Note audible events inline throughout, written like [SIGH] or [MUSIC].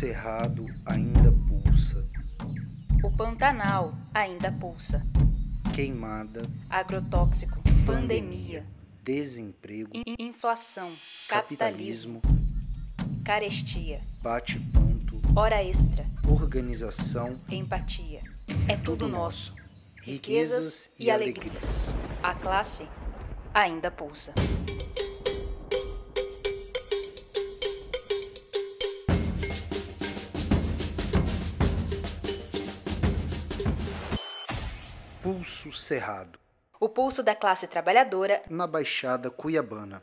Cerrado ainda pulsa. O Pantanal ainda pulsa. Queimada. Agrotóxico. Pandemia. Desemprego. in- inflação. Capitalismo. Capitalismo. Carestia. Bate-ponto. Hora extra. Organização. Empatia. É tudo nosso. Riquezas e alegrias. A classe ainda pulsa. Pulso Cerrado. O pulso da classe trabalhadora Na Baixada Cuiabana.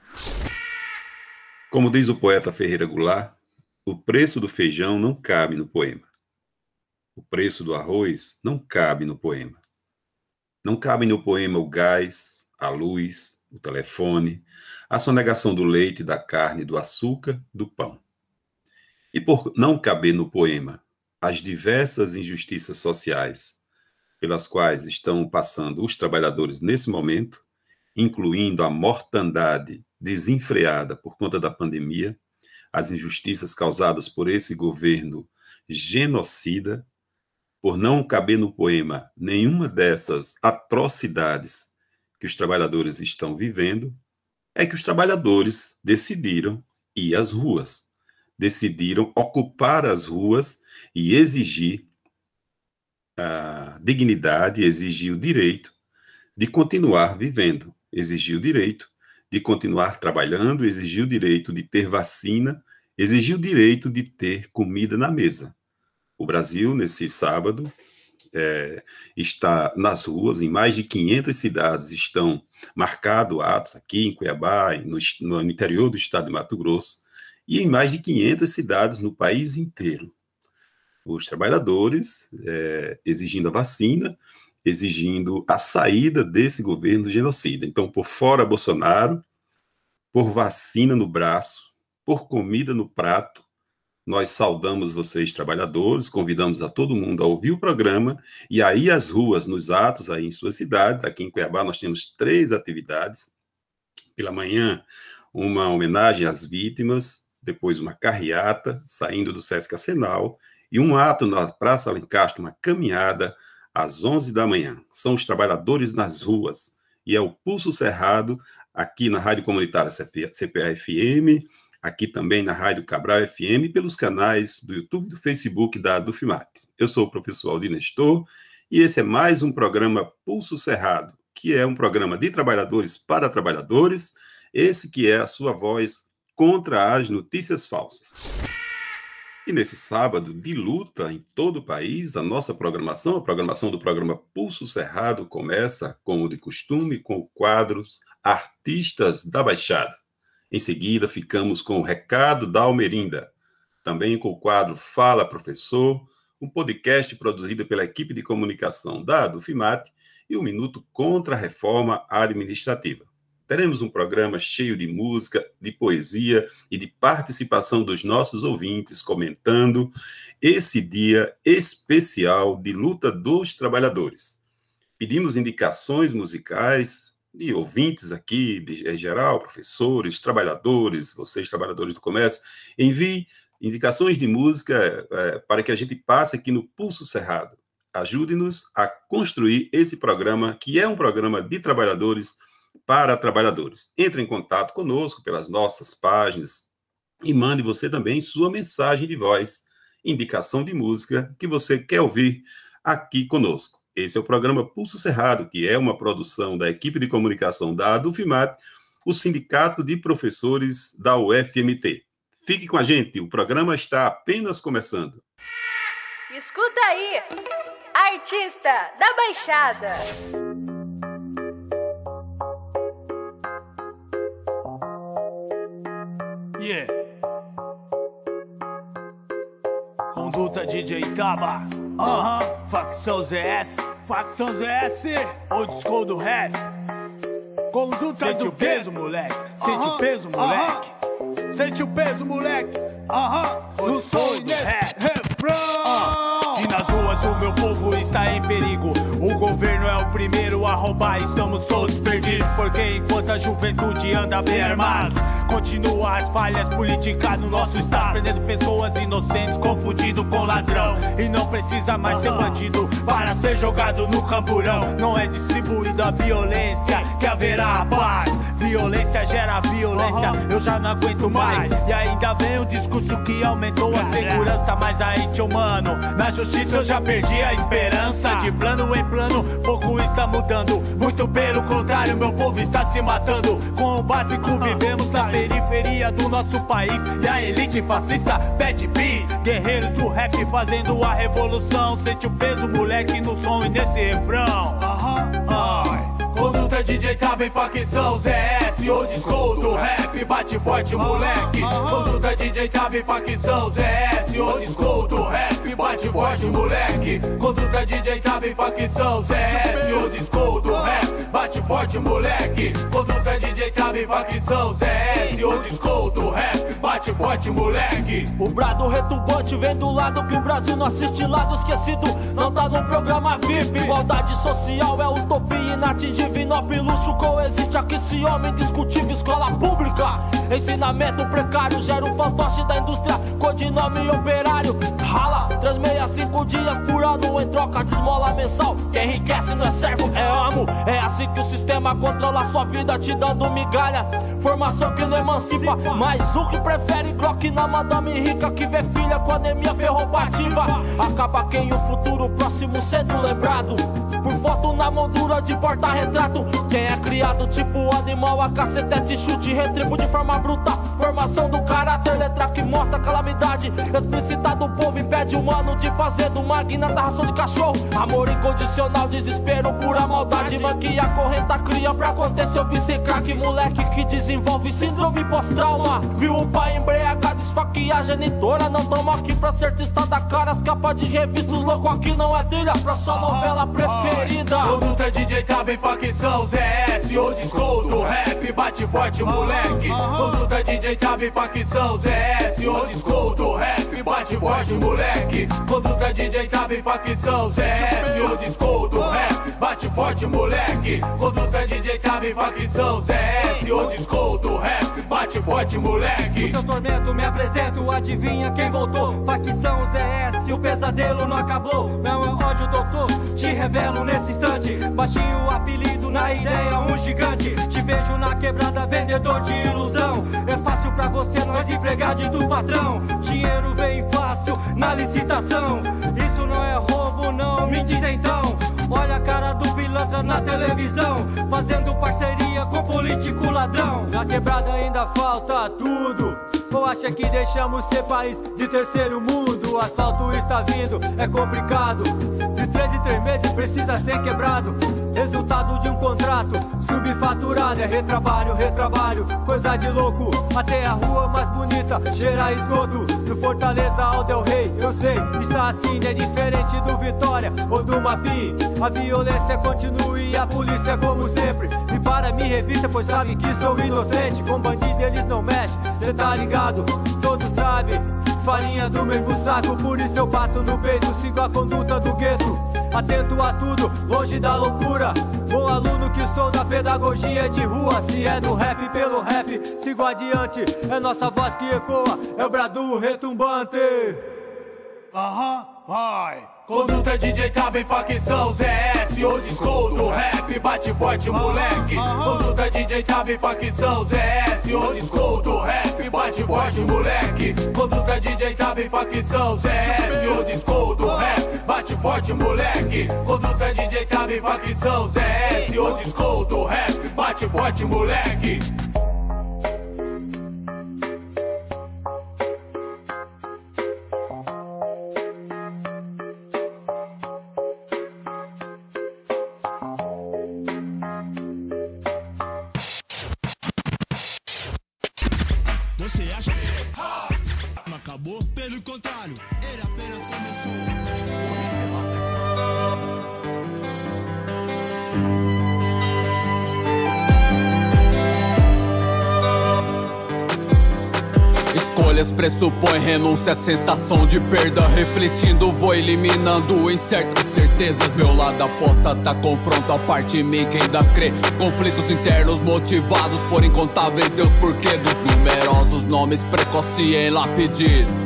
Como diz o poeta Ferreira Goulart, o preço do feijão não cabe no poema. O preço do arroz não cabe no poema. Não cabe no poema o gás, a luz, o telefone, a sonegação do leite, da carne, do açúcar, do pão. E por não caber no poema as diversas injustiças sociais pelas quais estão passando os trabalhadores nesse momento, incluindo a mortandade desenfreada por conta da pandemia, as injustiças causadas por esse governo genocida, por não caber no poema nenhuma dessas atrocidades que os trabalhadores estão vivendo, é que os trabalhadores decidiram ir às ruas, decidiram ocupar as ruas e exigir a dignidade, exigir o direito de continuar vivendo, exigir o direito de continuar trabalhando, exigir o direito de ter vacina, exigir o direito de ter comida na mesa. O Brasil, nesse sábado, é, está nas ruas, em mais de 500 cidades estão marcados atos aqui em Cuiabá, no, no interior do estado de Mato Grosso, e em mais de 500 cidades no país inteiro. Os trabalhadores é, exigindo a vacina, exigindo a saída desse governo genocida. Então, por fora Bolsonaro, por vacina no braço, por comida no prato, nós saudamos vocês, trabalhadores, convidamos a todo mundo a ouvir o programa e aí as ruas, nos atos aí em suas cidades. Aqui em Cuiabá nós temos três atividades. Pela manhã, uma homenagem às vítimas, depois uma carreata saindo do Sesc Arsenal e um ato na Praça Alencastro, uma caminhada às 11 da manhã. São os trabalhadores nas ruas e é o Pulso Cerrado aqui na Rádio Comunitária CPA-FM, aqui também na Rádio Cabral FM, pelos canais do YouTube e do Facebook da Dufimat. Eu sou o professor Aldir Nestor e esse é mais um programa Pulso Cerrado, que é um programa de trabalhadores para trabalhadores, esse que é a sua voz contra as notícias falsas. E nesse sábado de luta em todo o país, a nossa programação, a programação do programa Pulso Cerrado, começa, como de costume, com o quadro Artistas da Baixada. Em seguida, ficamos com o Recado da Almerinda, também com o quadro Fala Professor, um podcast produzido pela equipe de comunicação da Dufimat e o Minuto contra a Reforma Administrativa. Teremos um programa cheio de música, de poesia e de participação dos nossos ouvintes comentando esse dia especial de luta dos trabalhadores. Pedimos indicações musicais de ouvintes aqui, de, em geral, professores, trabalhadores, vocês, trabalhadores do comércio. Envie indicações de música é, para que a gente passe aqui no Pulso Cerrado. Ajude-nos a construir esse programa, que é um programa de trabalhadores para trabalhadores. Entre em contato conosco pelas nossas páginas e mande você também sua mensagem de voz, indicação de música que você quer ouvir aqui conosco. Esse é o programa Pulso Cerrado, que é uma produção da equipe de comunicação da Adufimat, o Sindicato de Professores da UFMT. Fique com a gente, o programa está apenas começando. Escuta aí, artista da Baixada. DJ Taba. Aham. Facção ZS. Facção ZS. Old school do rap. Conduta Sente do o peso, moleque. Sente o peso, moleque. Sente o peso, moleque. Aham. No sonho, rap. Refrão. Se nas ruas o meu povo está em perigo. O governo é o primeiro a roubar, estamos todos perdidos. Porque enquanto a juventude anda bem armada, continua as falhas políticas no nosso estado. Prendendo pessoas inocentes, confundido com ladrão. E não precisa mais ser bandido para ser jogado no camburão. Não é distribuída a violência que haverá paz. Violência gera violência, eu já não aguento mais. E ainda vem o discurso que aumentou a segurança, mas aí, tio mano, na justiça eu já perdi a esperança. De plano em plano, pouco está mudando. Muito pelo contrário, meu povo está se matando. Com o básico, vivemos na periferia do nosso país. E a elite fascista pede bis. Guerreiros do rap fazendo a revolução. Sente o peso, moleque, no som e nesse refrão. Ai. Conduta DJ tava em facção ZS, old school do rap, bate forte moleque. Conduta DJ tava em facção ZS, old school do rap, bate forte moleque. Conduta DJ em facção ZS, old school do rap, bate forte moleque. Conduta DJ em facção ZS, old school do rap, bate forte moleque. O brado retumbante vem do lado que o Brasil não assiste. Lado esquecido Não tá no programa VIP. Igualdade social é utopia inatingível Vinop luxo coexiste. Aqui se homem discutível escola pública Ensinamento precário gera o fantoche da indústria Codinome operário. Rala 365 dias por ano em troca de esmola mensal. Quem enriquece não é servo, é amo. É assim que o sistema controla sua vida te dando migalha. Formação que não emancipa Mas o que prefere Glock na madame rica Que vê filha com anemia ferropativa. Acaba quem o futuro próximo sendo lembrado Por foto na moldura de porta-retrato. Quem é criado tipo animal A cacetete chute retribo de forma bruta. Formação do caráter, letra que mostra calamidade. Explícita do povo impede o humano de fazer do magna da ração de cachorro. Amor incondicional, desespero, pura maldade. Manquia correnta cria pra acontecer. O vice craque Moleque que desenvolve síndrome pós-trauma. Viu o pai embriagado, esfaquear a genitora. Não tamo aqui pra ser tista da cara As capas de revistas, louco aqui não é trilha Pra sua novela preferida Conduta DJ tava em facção ZS, school do rap, bate forte moleque. Conduta DJ tava em facção ZS, school do rap, bate forte moleque. Conduta DJ tava em facção ZS, school do rap, bate forte moleque. Conduta DJ tava em facção ZS, school do rap, bate forte moleque. Seu tormento me apresento, adivinha quem voltou? Facção ZS, o pesadelo não acabou. Meu ódio doutor, te revelo nesse instante. Baixinho apelido na ideia, um gigante. Te vejo na quebrada, vendedor de ilusão. É fácil pra você, nós empregado do patrão. Dinheiro vem fácil na licitação. Isso não é roubo, não, me diz então. Olha a cara do pilantra na televisão, fazendo parceria com político ladrão. Na quebrada ainda falta tudo. Ou acha que deixamos ser país de terceiro mundo? O asfalto está vindo, é complicado. Três em três meses precisa ser quebrado. Resultado de um contrato subfaturado. É retrabalho, retrabalho, coisa de louco. Até a rua mais bonita, gerar esgoto. Do Fortaleza ao Del Rey, eu sei, está assim, é diferente do Vitória ou do Mapim. A violência continua e a polícia, como sempre, me para, me revista, pois sabe que sou inocente. Com bandido eles não mexem, cê tá ligado, todos sabem. Farinha do mesmo saco, por isso eu bato no peito, sigo a conduta do gueto. Atento a tudo, longe da loucura. Bom aluno que sou da pedagogia de rua. Se é no rap pelo rap, sigo adiante. É nossa voz que ecoa, é o brado retumbante. Aham, vai. Conduta DJ em facção ZS, old school do rap, bate forte moleque. Conduta DJ em facção ZS, old school do rap, bate forte moleque. Conduta DJ em facção ZS, old school do rap, bate forte moleque. Conduta DJ em facção ZS, old school do rap, bate forte moleque. Pressupõem renúncia, sensação de perda. Refletindo, vou eliminando incertas certezas. Meu lado aposta tá confronto a parte mim que ainda crê. Conflitos internos motivados por incontáveis Deus porquê dos numerosos nomes precoce em lápides.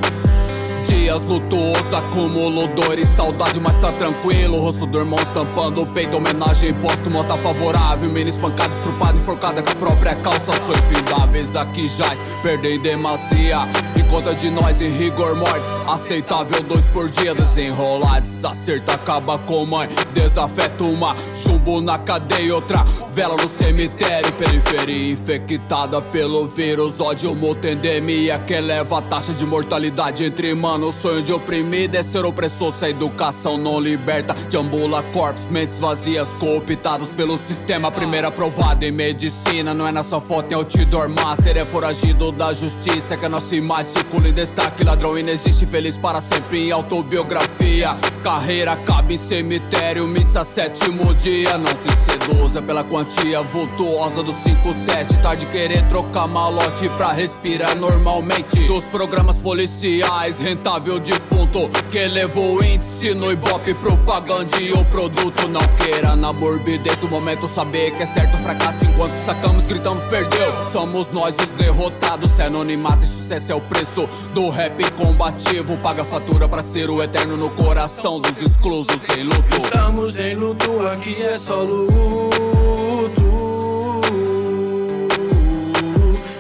Dias lutuosos, acumulo dor e saudade, mas tá tranquilo. O rosto do irmão estampando o peito, homenagem póstuma tá favorável. Menino espancado, estrupado, enforcada com a própria calça. Sou infindáveis aqui jaz, perdem demacia. Em conta de nós em rigor mortes, aceitável dois por dia. Desenrolar, desacerta, acaba com mãe. Desafeto uma, chumbo na cadeia, outra vela no cemitério. Periferia infectada pelo vírus, ódio, mutendemia que eleva a taxa de mortalidade entre mãos mano, o sonho de oprimir é ser opressor Se a educação não liberta. Deambula corpos, mentes vazias Cooptados pelo sistema. Primeiro aprovado em medicina Não é nessa foto em outdoor master. É foragido da justiça Que a nossa imagem circula em destaque. Ladrão inexiste, feliz para sempre em autobiografia. Carreira acaba em cemitério Missa sétimo dia. Não se seduza pela quantia vultuosa do 5-7 Tarde querer trocar malote pra respirar normalmente. Dos programas policiais defunto Que levou o índice no ibope Propagande o produto. Não queira na morbidez do momento Saber que é certo fracasso. Enquanto sacamos, gritamos, perdeu. Somos nós os derrotados. Se anonimato e sucesso é o preço do rap combativo. Paga fatura pra ser o eterno no coração dos exclusos em luto. Estamos em luto, aqui é só luto.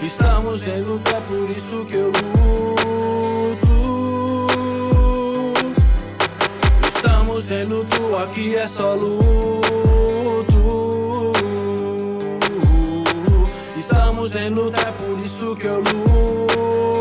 Estamos em luto, é por isso que eu luto Estamos em luto, aqui é só luto. Estamos em luta, é por isso que eu luto.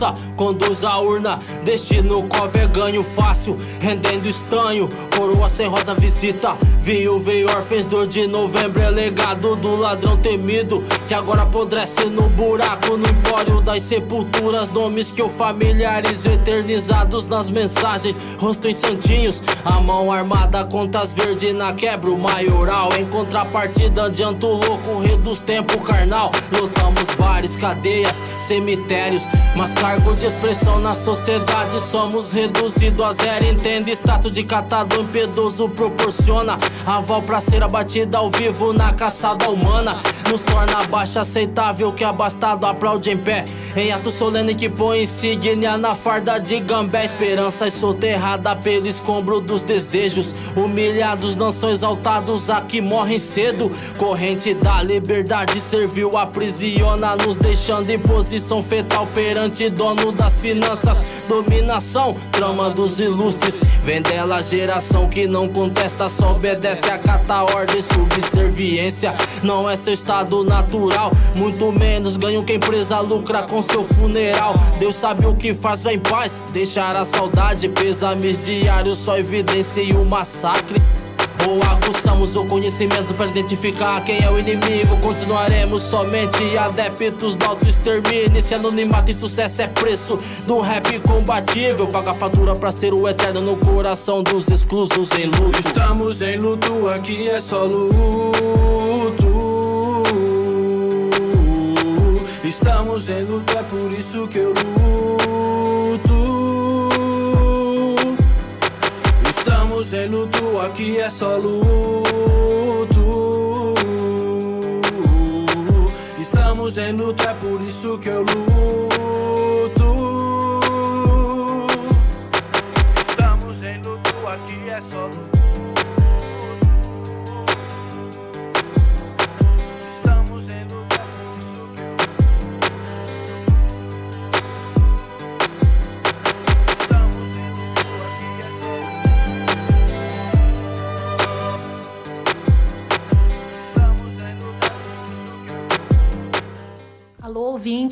Alça, conduz a urna. Destino cove é ganho fácil, rendendo estanho. Coroa sem rosa visita. Vinho veio órfãos, dor de novembro é legado do ladrão temido Que agora apodrece no buraco, no empório das sepulturas Nomes que eu familiarizo, eternizados nas mensagens Rosto em santinhos, a mão armada, contas verde na quebra o maioral Em contrapartida, adianto louco, reduz tempo carnal Lotamos bares, cadeias, cemitérios Mas cargo de expressão na sociedade. Somos reduzidos a zero, entende? Status de catado impiedoso proporciona Aval pra ser abatida ao vivo na caçada humana. Nos torna baixa aceitável que abastado aplaude em pé. Em ato solene que põe insígnia na farda de gambé. Esperança é soterrada pelo escombro dos desejos. Humilhados não são exaltados, aqui morrem cedo. Corrente da liberdade serviu, aprisiona Nos deixando em posição fetal perante dono das finanças Dominação, trama dos ilustres. Vem dela geração que não contesta, só obedece acata ordem, subserviência. Não é seu estado natural Muito menos ganho que a empresa lucra com seu funeral. Deus sabe o que faz, vai em paz Deixar a saudade, pesames diários Só evidencia o massacre ou aguçamos o conhecimento para identificar quem é o inimigo. Continuaremos somente adeptos do auto-extermínio. Se anonimato e sucesso é preço do rap combatível. Paga fatura pra ser o eterno no coração dos exclusos em luto. Estamos em luto, aqui é só luto. Estamos em luto, é por isso que eu luto. Estamos em luto, aqui é só luto. Estamos em luto, é por isso que eu luto.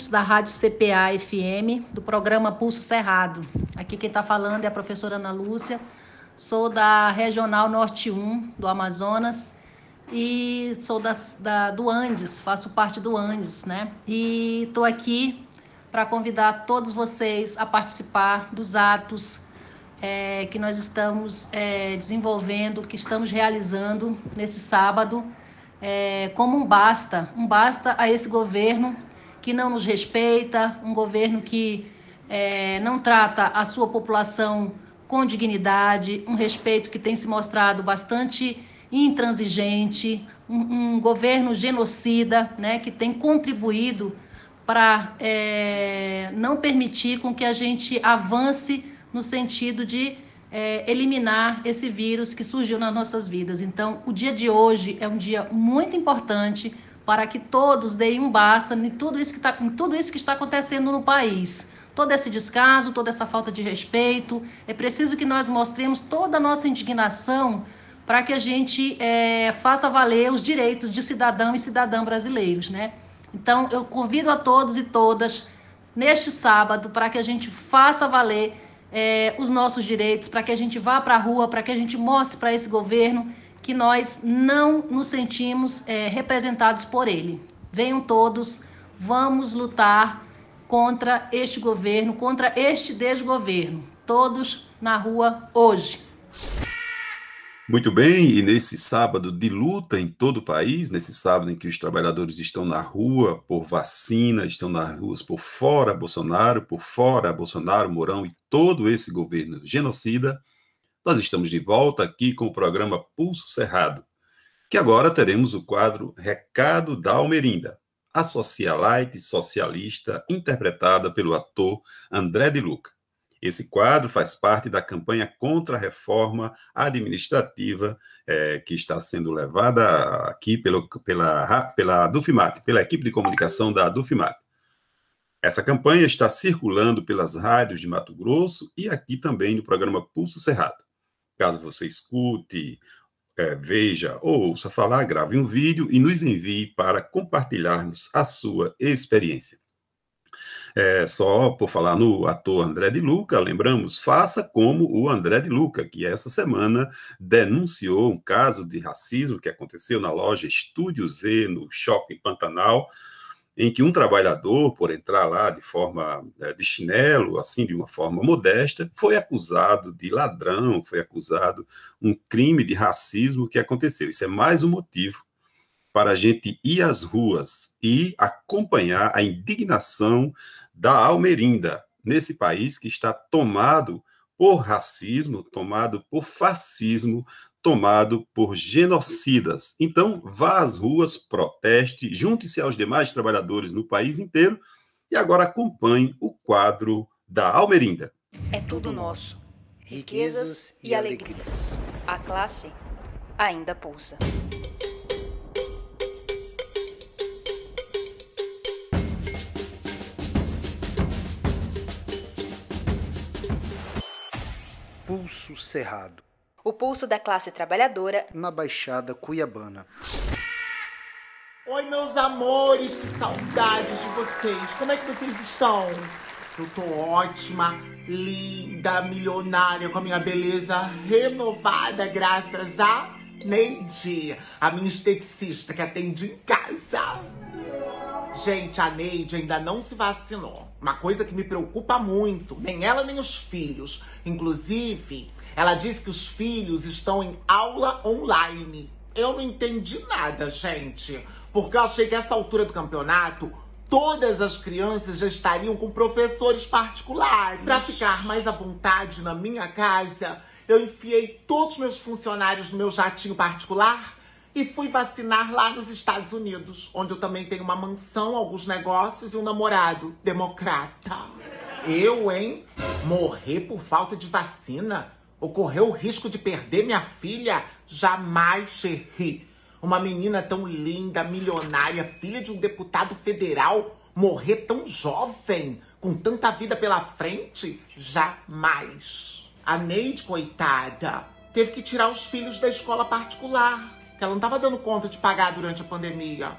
Ouvintes da Rádio CPA FM, do programa Pulso Cerrado. Aqui quem está falando é a professora Ana Lúcia, sou da Regional Norte 1 do Amazonas e sou das, da, do Andes, faço parte do Andes, né? E estou aqui para convidar todos vocês a participar dos atos é, que nós estamos é, desenvolvendo, que estamos realizando nesse sábado, é, como um basta, um basta a esse governo que não nos respeita, um governo que é, não trata a sua população com dignidade, um respeito que tem se mostrado bastante intransigente, um, um governo genocida, né, que tem contribuído para é, não permitir com que a gente avance no sentido de é, eliminar esse vírus que surgiu nas nossas vidas. Então, o dia de hoje é um dia muito importante para que todos deem um basta em tudo isso que, tá, tudo isso que está acontecendo no país todo esse descaso, toda essa falta de respeito. É preciso que nós mostremos toda a nossa indignação para que a gente é, faça valer os direitos de cidadão e cidadã brasileiros, né? Então, eu convido a todos e todas neste sábado para que a gente faça valer é, os nossos direitos, para que a gente vá para a rua, para que a gente mostre para esse governo que nós não nos sentimos é, representados por ele. Venham todos, vamos lutar contra este governo, contra este desgoverno. Todos na rua hoje. Muito bem, e nesse sábado de luta em todo o país, nesse sábado em que os trabalhadores estão na rua por vacina, estão nas ruas por fora Bolsonaro, por fora Bolsonaro, Mourão e todo esse governo genocida, nós estamos de volta aqui com o programa Pulso Cerrado, que agora teremos o quadro Recado da Almerinda a socialite socialista interpretada pelo ator André de Luca. Esse quadro faz parte da campanha contra a reforma administrativa é, que está sendo levada aqui pelo, pela, pela Dufimat, pela equipe de comunicação da Dufimat. Essa campanha está circulando pelas rádios de Mato Grosso e aqui também no programa Pulso Cerrado. Caso você escute é, veja ou ouça falar, grave um vídeo e nos envie para compartilharmos a sua experiência. É, só por falar no ator André de Luca, lembramos, faça como o André de Luca, que essa semana denunciou um caso de racismo que aconteceu na loja Estúdio Z, no Shopping Pantanal, em que um trabalhador, por entrar lá de forma é, de chinelo, assim, de uma forma modesta, foi acusado de ladrão, foi acusado um crime de racismo que aconteceu. Isso é mais um motivo para a gente ir às ruas e acompanhar a indignação da Almerinda nesse país que está tomado por racismo, tomado por fascismo, tomado por genocidas. Então, vá às ruas, proteste, junte-se aos demais trabalhadores no país inteiro e agora acompanhe o quadro da Almerinda. É tudo nosso. Riquezas e alegrias. A classe ainda pulsa. Pulso Cerrado o pulso da classe trabalhadora na Baixada Cuiabana. Oi, meus amores, que saudades de vocês. Como é que vocês estão? Eu tô ótima, linda, milionária, com a minha beleza renovada, graças a Neide, a minha esteticista que atende em casa. Gente, a Neide ainda não se vacinou. Uma coisa que me preocupa muito, nem ela nem os filhos. Inclusive, ela disse que os filhos estão em aula online. Eu não entendi nada, gente. Porque eu achei que essa altura do campeonato todas as crianças já estariam com professores particulares. Para ficar mais à vontade na minha casa, eu enfiei todos os meus funcionários no meu jatinho particular e fui vacinar lá nos Estados Unidos, onde eu também tenho uma mansão, alguns negócios e um namorado democrata. Eu, hein? Morrer por falta de vacina? Ocorreu o risco de perder minha filha? Jamais, Cherry. Uma menina tão linda, milionária, filha de um deputado federal, morrer tão jovem, com tanta vida pela frente? Jamais. A Neide, coitada, teve que tirar os filhos da escola particular, que ela não estava dando conta de pagar durante a pandemia.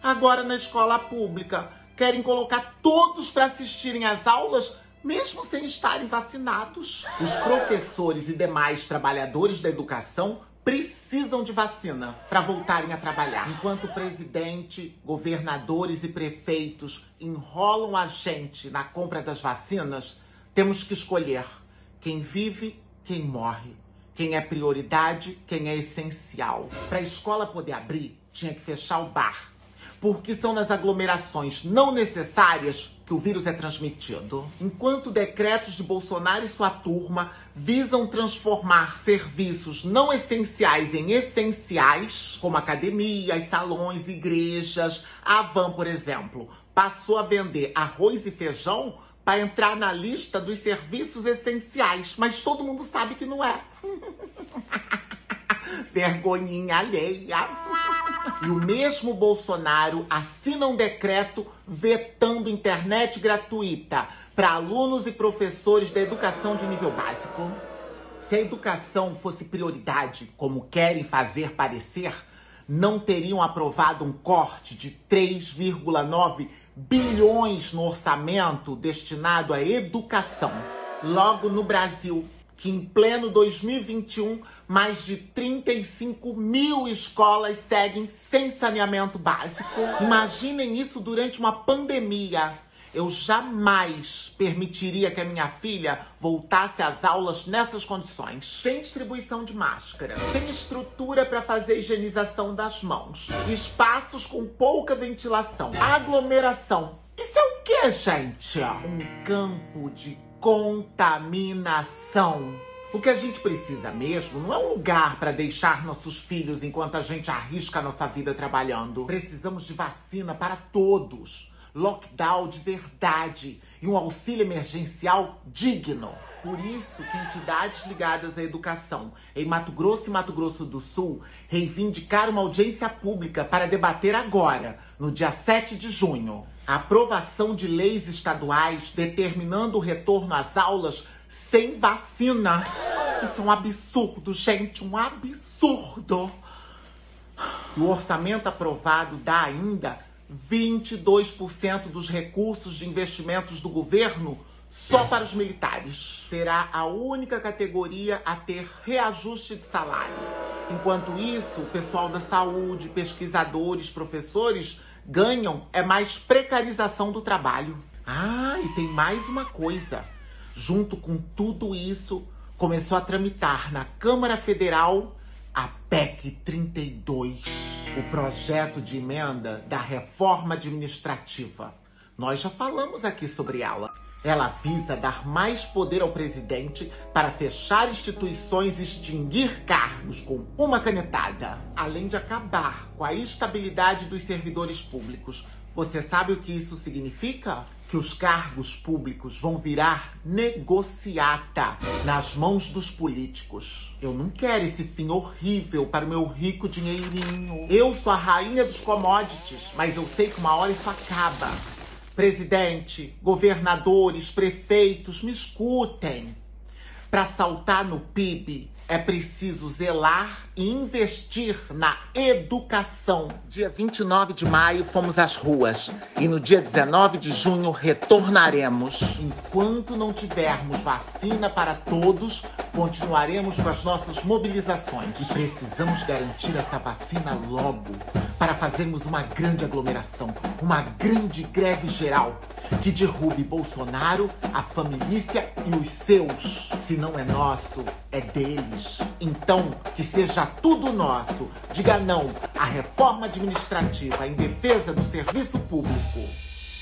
Agora, na escola pública, querem colocar todos para assistirem às aulas mesmo sem estarem vacinados. Os professores e demais trabalhadores da educação precisam de vacina para voltarem a trabalhar. Enquanto presidente, governadores e prefeitos enrolam a gente na compra das vacinas, temos que escolher quem vive, quem morre, quem é prioridade, quem é essencial. Para a escola poder abrir, tinha que fechar o bar. Porque são nas aglomerações não necessárias que o vírus é transmitido. Enquanto decretos de Bolsonaro e sua turma visam transformar serviços não essenciais em essenciais, como academias, salões, igrejas, a Van, por exemplo, passou a vender arroz e feijão para entrar na lista dos serviços essenciais, mas todo mundo sabe que não é. [LAUGHS] Vergonhinha alheia. E o mesmo Bolsonaro assina um decreto vetando internet gratuita para alunos e professores da educação de nível básico. Se a educação fosse prioridade, como querem fazer parecer, não teriam aprovado um corte de 3,9 bilhões no orçamento destinado à educação. Logo no Brasil, que em pleno 2021, mais de 35 mil escolas seguem sem saneamento básico. Imaginem isso durante uma pandemia. Eu jamais permitiria que a minha filha voltasse às aulas nessas condições, sem distribuição de máscara, sem estrutura para fazer higienização das mãos, espaços com pouca ventilação, aglomeração. Isso é o que, gente? Um campo de contaminação. O que a gente precisa mesmo não é um lugar para deixar nossos filhos enquanto a gente arrisca a nossa vida trabalhando. Precisamos de vacina para todos, lockdown de verdade e um auxílio emergencial digno. Por isso que entidades ligadas à educação em Mato Grosso e Mato Grosso do Sul reivindicaram uma audiência pública para debater agora, no dia 7 de junho, a aprovação de leis estaduais determinando o retorno às aulas sem vacina. Isso é um absurdo, gente, um absurdo. O orçamento aprovado dá ainda 22% dos recursos de investimentos do governo só para os militares. Será a única categoria a ter reajuste de salário. Enquanto isso, o pessoal da saúde, pesquisadores, professores ganham é mais precarização do trabalho. Ah, e tem mais uma coisa. Junto com tudo isso, começou a tramitar na Câmara Federal a PEC 32, o projeto de emenda da reforma administrativa. Nós já falamos aqui sobre ela. Ela visa dar mais poder ao presidente para fechar instituições e extinguir cargos com uma canetada, além de acabar com a estabilidade dos servidores públicos. Você sabe o que isso significa? Que os cargos públicos vão virar negociata nas mãos dos políticos. Eu não quero esse fim horrível para o meu rico dinheirinho. Eu sou a rainha dos commodities, mas eu sei que uma hora isso acaba. Presidente, governadores, prefeitos, me escutem. Para saltar no PIB, é preciso zelar e investir na educação. Dia 29 de maio fomos às ruas e no dia 19 de junho retornaremos. Enquanto não tivermos vacina para todos, continuaremos com as nossas mobilizações. E precisamos garantir essa vacina logo para fazermos uma grande aglomeração, uma grande greve geral que derrube Bolsonaro, a família e os seus. Se não é nosso, é deles. Então, que seja tudo nosso. Diga não à reforma administrativa em defesa do serviço público.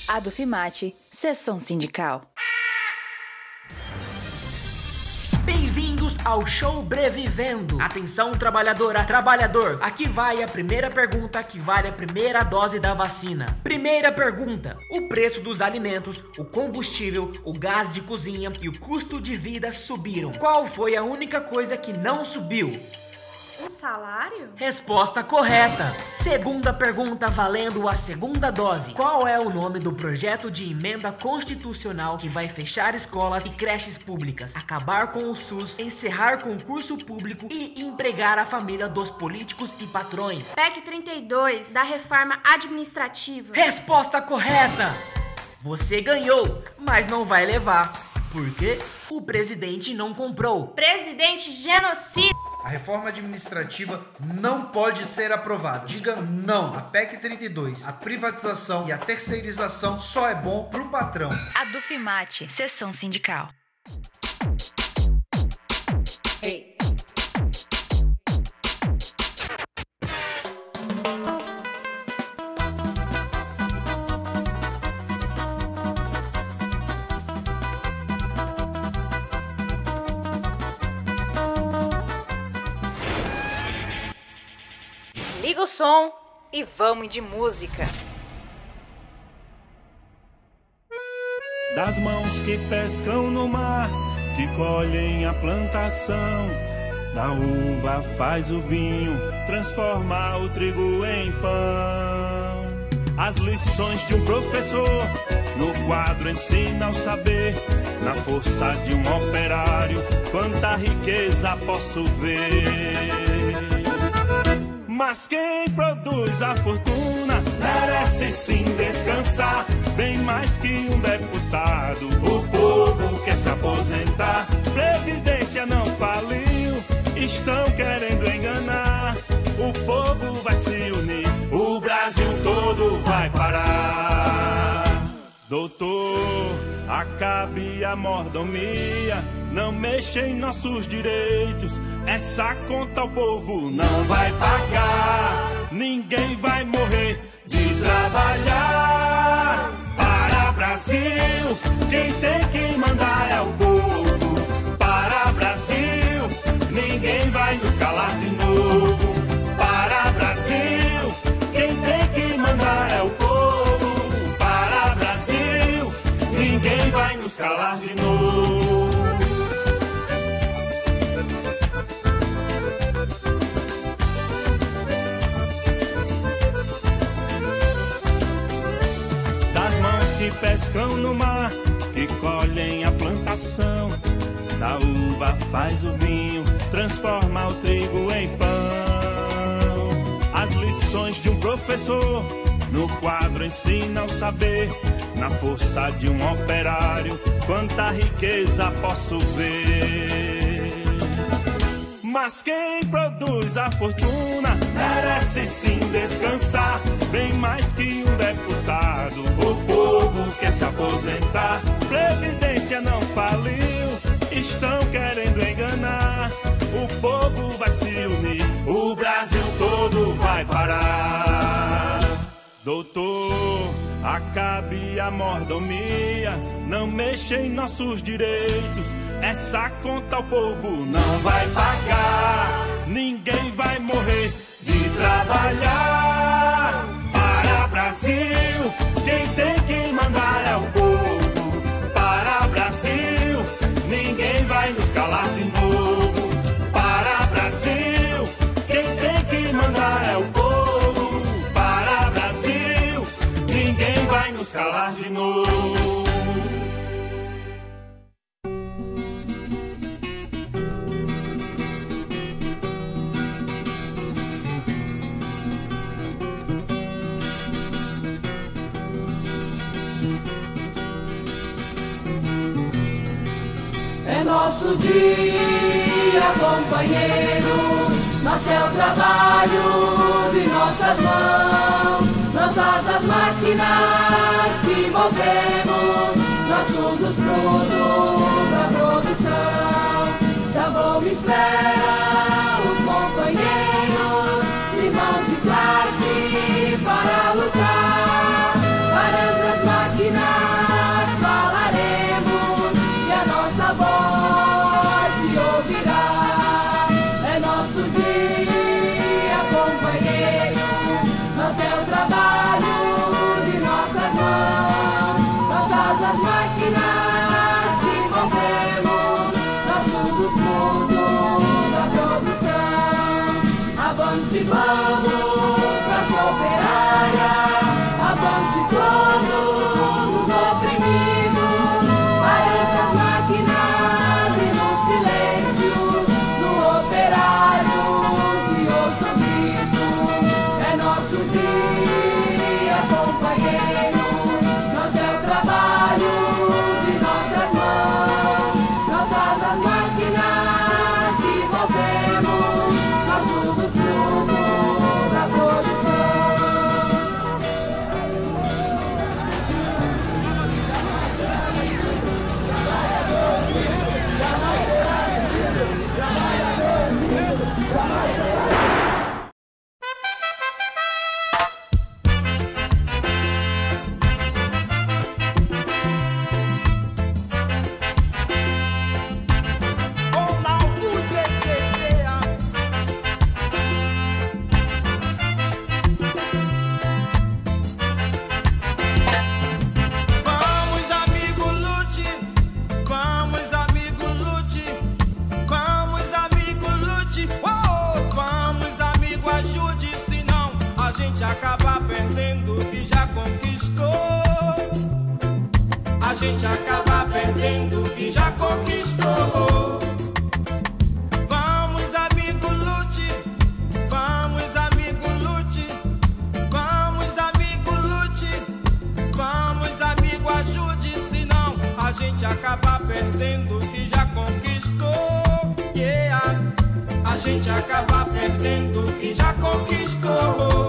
Adufimate, sessão sindical. Bem-vindos ao show Brevivendo. Atenção, trabalhadora, trabalhador. Aqui vai a primeira pergunta que vale a primeira dose da vacina. Primeira pergunta: o preço dos alimentos, o combustível, o gás de cozinha e o custo de vida subiram. Qual foi a única coisa que não subiu? O salário? Resposta correta. Segunda pergunta valendo a segunda dose. Qual é o nome do projeto de emenda constitucional que vai fechar escolas e creches públicas, acabar com o SUS, encerrar concurso público e empregar a família dos políticos e patrões? PEC 32, da reforma administrativa. Resposta correta. Você ganhou, mas não vai levar. Por quê? O presidente não comprou. Presidente genocida. A reforma administrativa não pode ser aprovada. Diga não. A PEC 32, a privatização e a terceirização só é bom pro patrão. A Dufimate, sessão sindical. O som e vamos de música. Das mãos que pescam no mar, que colhem a plantação, da uva faz o vinho, transforma o trigo em pão. As lições de um professor no quadro ensina o saber, na força de um operário, quanta riqueza posso ver. Mas quem produz a fortuna merece sim descansar. Bem mais que um deputado, o povo quer se aposentar. Previdência não faliu, estão querendo enganar. O povo vai se unir, o Brasil todo vai parar. Doutor, acabe a mordomia, não mexa em nossos direitos. Essa conta o povo não vai pagar. Ninguém vai morrer de trabalhar. Para Brasil, quem tem que mandar é o povo. Para Brasil, ninguém vai nos calar de novo. Ninguém vai nos calar de novo. das mãos que pescam no mar, que colhem a plantação. Da uva faz o vinho, transforma o trigo em pão. As lições de um professor no quadro ensina o saber. Na força de um operário, quanta riqueza posso ver. Mas quem produz a fortuna merece sim descansar. Bem mais que um deputado, o povo quer se aposentar. Previdência não faliu, estão querendo enganar. O povo vai se unir, o Brasil todo vai parar. Doutor, acabe a mordomia, não mexa em nossos direitos. Essa conta o povo não vai pagar. Ninguém vai morrer de trabalhar. Para Brasil, quem tem que mandar é o povo. Para Brasil, ninguém vai nos calar nos calar de novo. É nosso dia, companheiro. Nosso é o trabalho de nossas mãos, nossas as máquinas que movemos, nossos os frutos da produção. Já vou me esperar gente acaba perdendo o que já conquistou.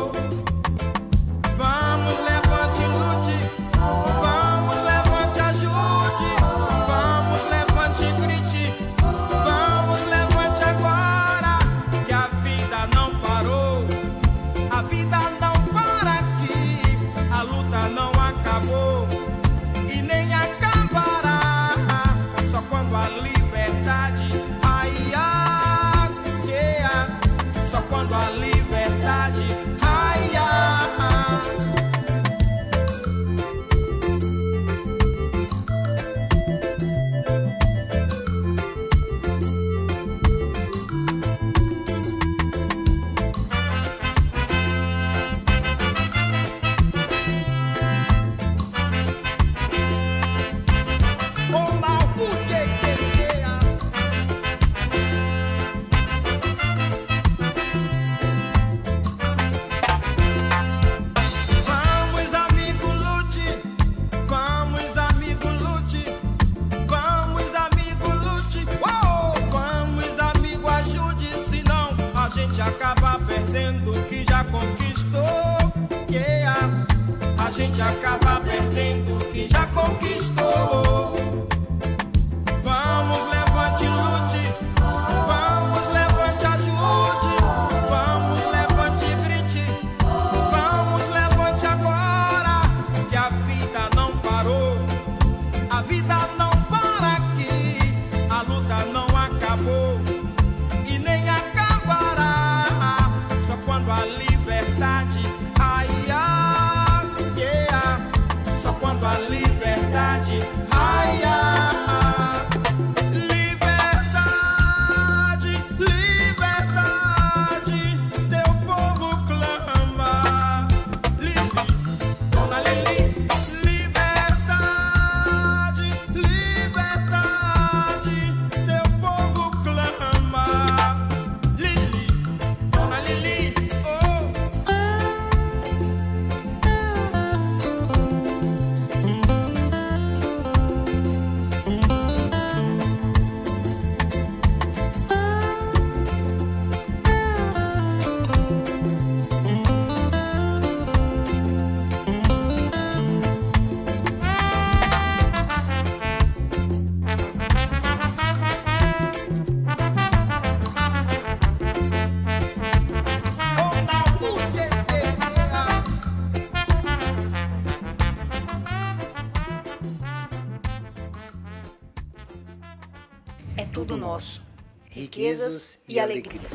Nosso. Riquezas e alegrias.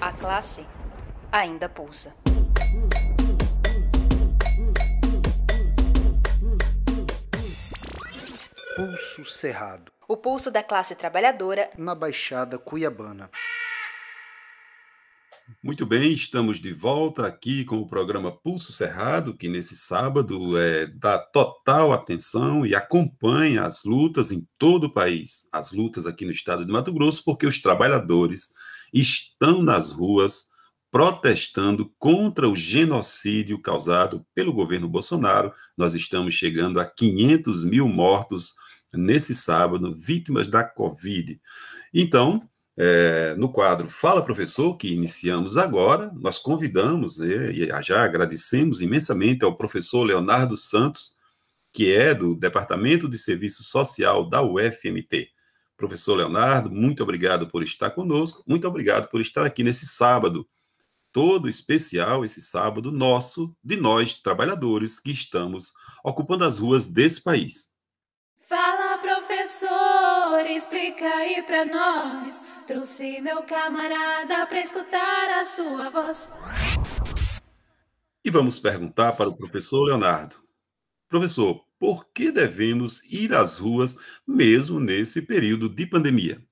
A classe ainda pulsa. Pulso Cerrado, O pulso da classe trabalhadora na Baixada Cuiabana. Muito bem, estamos de volta aqui com o programa Pulso Cerrado, que nesse sábado é, dá total atenção e acompanha as lutas em todo o país, as lutas aqui no estado de Mato Grosso, porque os trabalhadores estão nas ruas protestando contra o genocídio causado pelo governo Bolsonaro. Nós estamos chegando a 500 mil mortos nesse sábado, vítimas da Covid. Então, é, no quadro Fala Professor, que iniciamos agora, nós convidamos, né, e já agradecemos imensamente ao professor Leonardo Santos, que é do Departamento de Serviço Social da UFMT. Professor Leonardo, muito obrigado por estar conosco, muito obrigado por estar aqui nesse sábado, todo especial, esse sábado nosso, de nós, trabalhadores, que estamos ocupando as ruas desse país. Fala, professor, explica aí pra nós. Trouxe meu camarada pra escutar a sua voz. E vamos perguntar para o professor Leonardo. Professor, por que devemos ir às ruas mesmo nesse período de pandemia?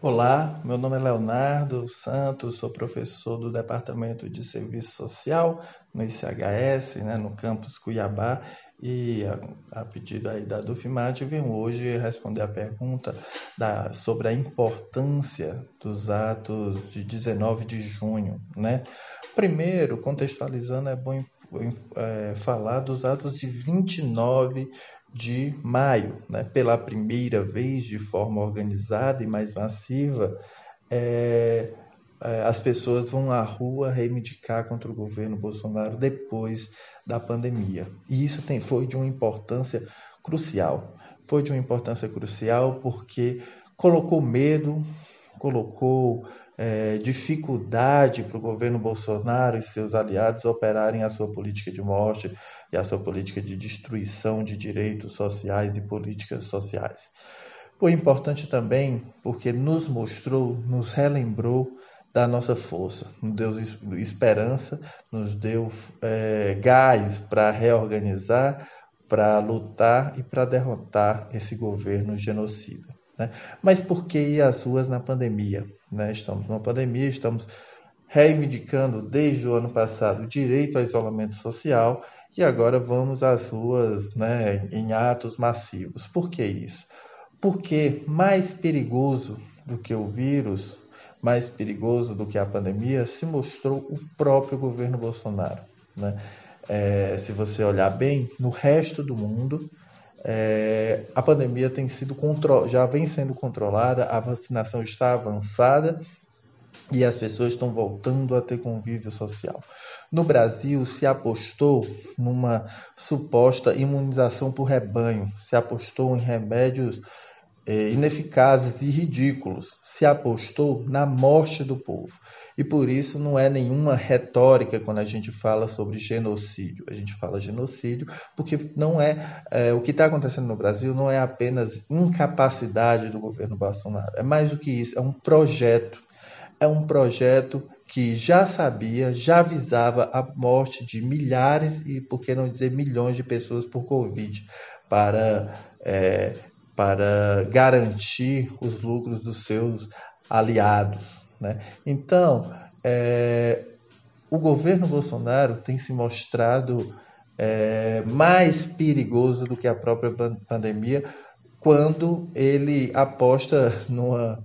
Olá, meu nome é Leonardo Santos, sou professor do Departamento de Serviço Social no ICHS, né, no campus Cuiabá, e a, a pedido aí da Dufimate, venho hoje responder a pergunta da, sobre a importância dos atos de 19 de junho. Né? Primeiro, contextualizando, é bom é, falar dos atos de 29 de maio, né? pela primeira vez de forma organizada e mais massiva, é, é, as pessoas vão à rua reivindicar contra o governo Bolsonaro depois da pandemia. E isso tem, foi de uma importância crucial. Foi de uma importância crucial porque colocou medo, colocou é, dificuldade para o governo Bolsonaro e seus aliados operarem a sua política de morte e a sua política de destruição de direitos sociais e políticas sociais. Foi importante também porque nos mostrou, nos relembrou da nossa força, nos deu esperança, nos deu é, gás para reorganizar, para lutar e para derrotar esse governo genocida. Né? Mas por que ir às ruas na pandemia? Né? Estamos numa pandemia, estamos reivindicando desde o ano passado o direito ao isolamento social e agora vamos às ruas né, em atos massivos. Por que isso? Porque mais perigoso do que o vírus, mais perigoso do que a pandemia, se mostrou o próprio governo Bolsonaro. Né? É, se você olhar bem, no resto do mundo, é, a pandemia tem sido já vem sendo controlada, a vacinação está avançada e as pessoas estão voltando a ter convívio social. No Brasil, se apostou numa suposta imunização por rebanho, se apostou em remédios ineficazes e ridículos, se apostou na morte do povo. E por isso não é nenhuma retórica quando a gente fala sobre genocídio. A gente fala genocídio porque não é, é o que está acontecendo no Brasil não é apenas incapacidade do governo Bolsonaro. É mais do que isso, é um projeto. É um projeto que já sabia, já avisava a morte de milhares e, por que não dizer, milhões de pessoas por Covid para, é, para garantir os lucros dos seus aliados. Né? Então, é, o governo Bolsonaro tem se mostrado é, mais perigoso do que a própria pandemia quando ele aposta numa,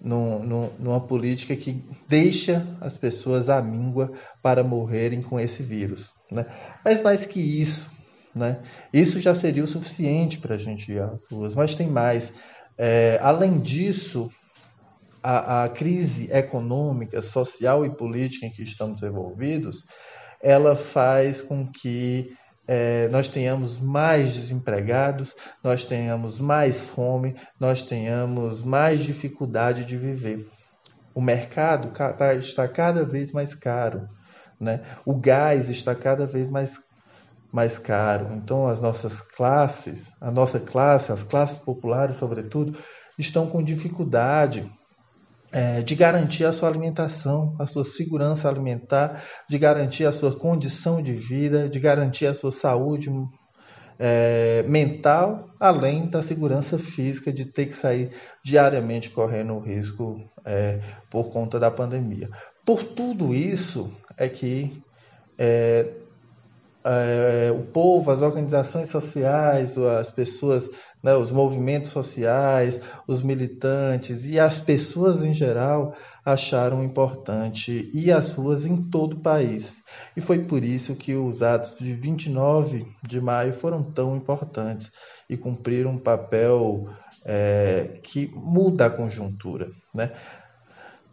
numa, política que deixa as pessoas à míngua para morrerem com esse vírus. Né? Mas mais que isso, né? isso já seria o suficiente para a gente ir às ruas, mas tem mais. É, além disso, a, a crise econômica, social e política em que estamos envolvidos, ela faz com que é, nós tenhamos mais desempregados, nós tenhamos mais fome, nós tenhamos mais dificuldade de viver. O mercado tá, está cada vez mais caro, né? o gás está cada vez mais, mais caro. Então, as nossas classes, a nossa classe, as classes populares, sobretudo, estão com dificuldade é, de garantir a sua alimentação, a sua segurança alimentar, de garantir a sua condição de vida, de garantir a sua saúde é, mental, além da segurança física de ter que sair diariamente correndo o risco é, por conta da pandemia. Por tudo isso é que é, é, o povo, as organizações sociais, as pessoas, né, os movimentos sociais, os militantes e as pessoas em geral acharam importante ir às ruas em todo o país. E foi por isso que os atos de 29 de maio foram tão importantes e cumpriram um papel é, que muda a conjuntura. Né?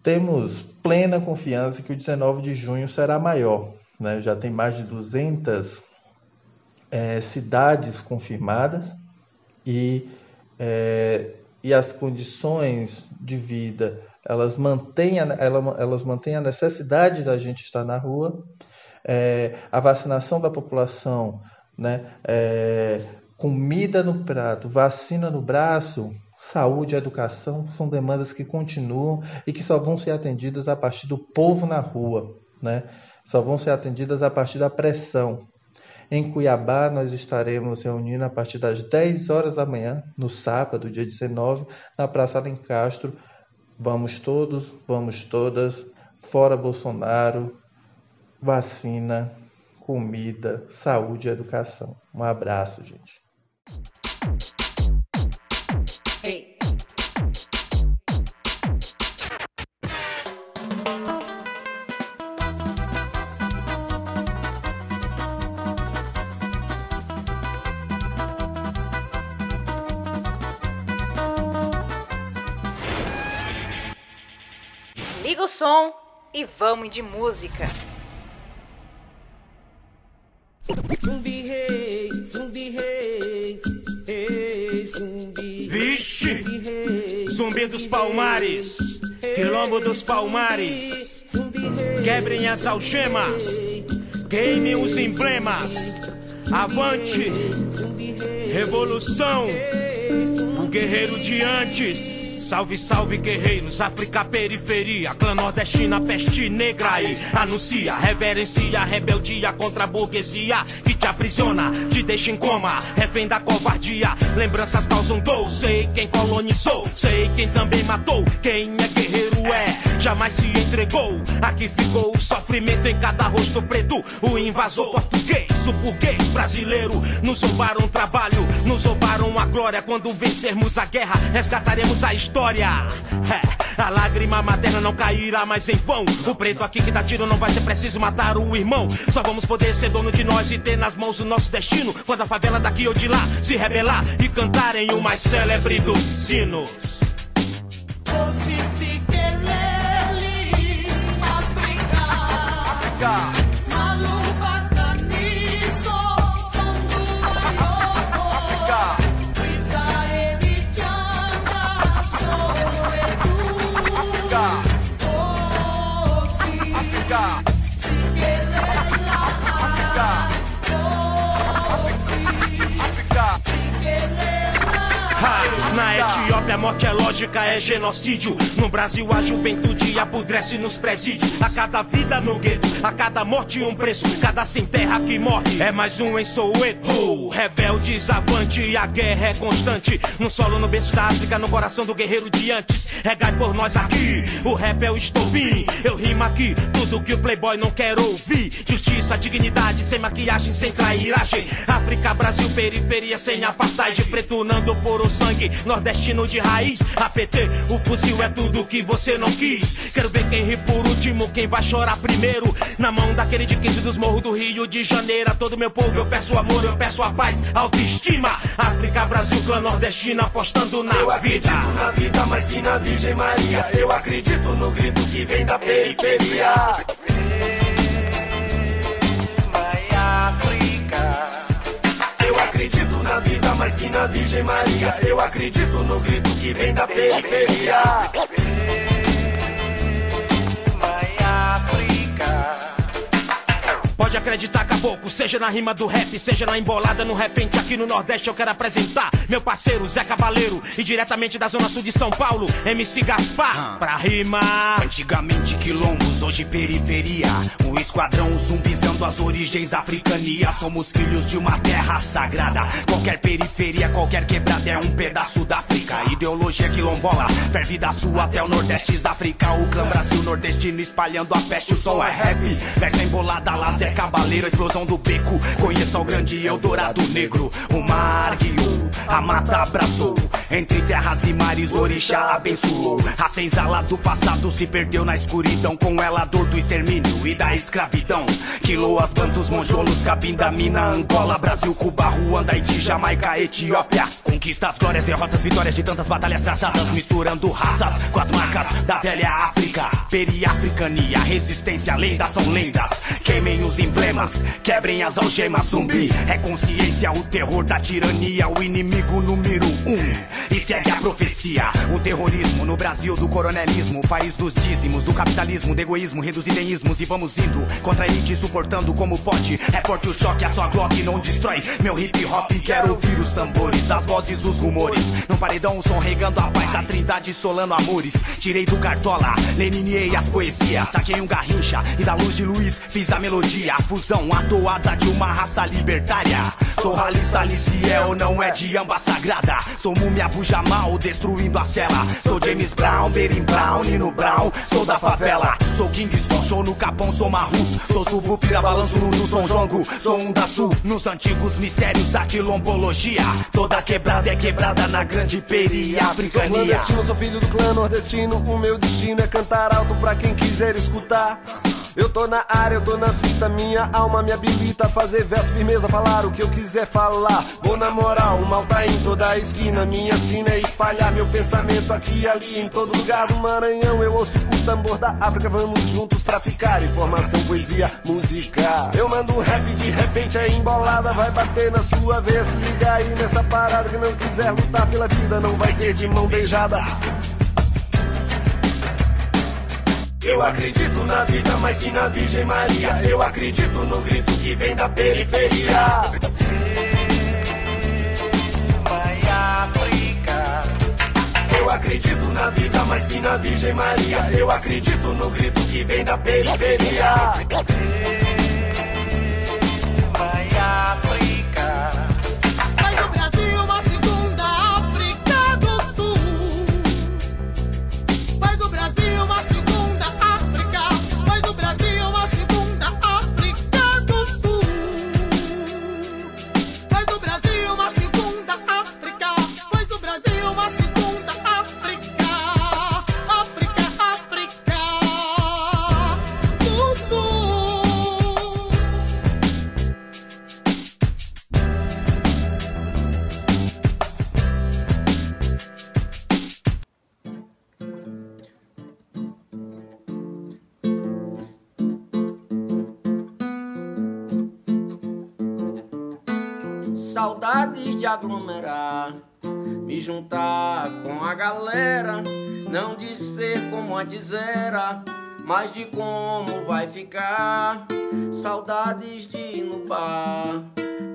Temos plena confiança que o 19 de junho será maior, né? já tem mais de 200 é, cidades confirmadas e, é, e as condições de vida elas mantêm, a, elas mantêm a necessidade da gente estar na rua, é, a vacinação da população, né, é, comida no prato, vacina no braço, saúde educação são demandas que continuam e que só vão ser atendidas a partir do povo na rua, né? Só vão ser atendidas a partir da pressão. Em Cuiabá, nós estaremos reunindo a partir das 10 horas da manhã, no sábado, dia 19, na Praça Alencastro, Vamos todos, vamos todas, fora Bolsonaro, vacina, comida, saúde e educação. Um abraço, gente. Som e vamos de música. Zumbi rei, zumbi rei, rei, zumbi. Vixe! Zumbi dos Palmares, Quilombo dos Palmares. Quebrem as algemas, queimem os emblemas. Avante, revolução, o guerreiro de antes. Salve, salve, guerreiros, África, periferia, clã nordestina, peste negra aí. Anuncia, reverencia, rebeldia contra a burguesia que te aprisiona, te deixa em coma, refém da covardia. Lembranças causam dor, sei quem colonizou, sei quem também matou. Quem é guerreiro é, jamais se entregou. Aqui ficou o sofrimento em cada rosto preto. O invasor português, o burguês brasileiro. Nos roubaram o trabalho, nos roubaram a glória. Quando vencermos a guerra, resgataremos a história. É, a lágrima materna não cairá mais em vão. O preto aqui que dá tiro não vai ser preciso matar o irmão. Só vamos poder ser dono de nós e ter nas mãos o nosso destino. Quando a favela daqui ou de lá se rebelar e cantarem o mais célebre dos sinos. Ha, Na Etiópia a morte é lógica, é genocídio. No Brasil a juventude apodrece nos presídios. A cada vida no gueto, a cada morte um preço. Cada sem terra que morre é mais um em Soweto. Rebeldes avante, a guerra é constante. No solo, no berço da África, no coração do guerreiro de antes. Regai por nós aqui, o rap é o estopim. Eu rimo aqui, tudo que o playboy não quer ouvir. Justiça, dignidade, sem maquiagem, sem trairagem. África, Brasil, periferia, sem apartheid. Preto nando por o sangue, nordestino de raiz. APT, o fuzil é tudo que você não quis. Quero ver quem ri por último, quem vai chorar primeiro. Na mão daquele de 15 dos morros do Rio de Janeiro. A todo meu povo eu peço amor, eu peço a paz, autoestima. África, Brasil, clã nordestino, apostando na Eu vida. acredito na vida, mas que na Virgem Maria. Eu acredito no grito que vem da periferia. Eu acredito na vida, mas que na Virgem Maria. Eu acredito no grito que vem da periferia. Pode acreditar, caboclo, seja na rima do rap, seja na embolada no repente aqui no Nordeste eu quero apresentar meu parceiro Zé Cabaleiro e diretamente da zona sul de São Paulo, MC Gaspar, pra rimar. Antigamente quilombos, hoje periferia. Um esquadrão zumbizando as origens africania. Somos filhos de uma terra sagrada. Qualquer periferia, qualquer quebrada é um pedaço da África. Ideologia quilombola, ferve da sul até o Nordeste África. O clã Brasil nordestino espalhando a peste. O som é rap, versa embolada, Zé Cabaleiro, explosão do beco. Conheça o grande Eldorado Negro. O mar guiou, a mata abraçou. Entre terras e mares, orixá abençoou. A senzala do passado se perdeu na escuridão. Com ela a dor do extermínio e da escravidão. Quiloas, bantos, monjolos, cabinda, mina, Angola, Brasil, Cuba, Ruanda, Haiti, Jamaica, Etiópia. Conquistas, glórias, derrotas, vitórias de tantas batalhas traçadas. Misturando raças com as marcas da velha África. Periafricania, resistência, lendas são lendas. Queimem os emblemas, quebrem as algemas. Zumbi é consciência, o terror da tirania. O inimigo número um. E segue a profecia. O terrorismo no Brasil do coronelismo. País dos dízimos, do capitalismo, do egoísmo, reduzideísmos. E vamos indo contra a elite, suportando como pode. É forte o choque, a sua Glock não destrói. Meu hip hop, quero ouvir os tambores, as vozes, os rumores. No paredão, o som regando a paz, a trindade solando amores. Tirei do cartola, leniniei as poesias. Saquei um garrincha e da luz de Luiz fiz a melodia. A fusão, a toada de uma raça libertária. Sou Rali Saliciel, não é de amba sagrada. Sou Múmia Bujamal, destruindo a cela. Sou James Brown, Berim Brown, Nino Brown. Sou da favela, sou Kingston, show no Capão, sou Marrus. Sou Subupira, balanço no São Jongo. Sou um da Sul, nos antigos mistérios da quilombologia. Toda quebrada é quebrada na grande peria, Sou africania. clandestino, sou filho do clã nordestino. O meu destino é cantar alto pra quem quiser escutar. Eu tô na área, eu tô na fita, minha alma me habilita a fazer verso, firmeza, falar o que eu quiser falar. Vou na moral, o mal tá em toda a esquina. Minha sina é espalhar meu pensamento aqui e ali, em todo lugar do Maranhão. Eu ouço o tambor da África, vamos juntos traficar informação, poesia, música. Eu mando um rap, de repente é embolada, vai bater na sua vez. Liga aí nessa parada que não quiser lutar pela vida, não vai ter de mão beijada. Eu acredito na vida, mas que na Virgem Maria. Eu acredito no grito que vem da periferia. Vai África. Eu acredito na vida, mas que na Virgem Maria. Eu acredito no grito que vem da periferia. Vai África. Aglomerar, me juntar com a galera, não de ser como antes era, mas de como vai ficar. Saudades de ir no bar,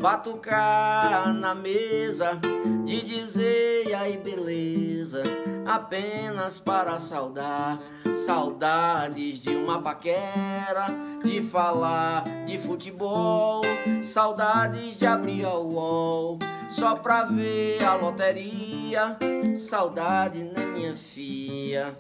batucar na mesa, de dizer aí beleza, apenas para saudar. Saudades de uma paquera, de falar de futebol, saudades de abrir a UOL só pra ver a loteria. Saudade, né, minha filha?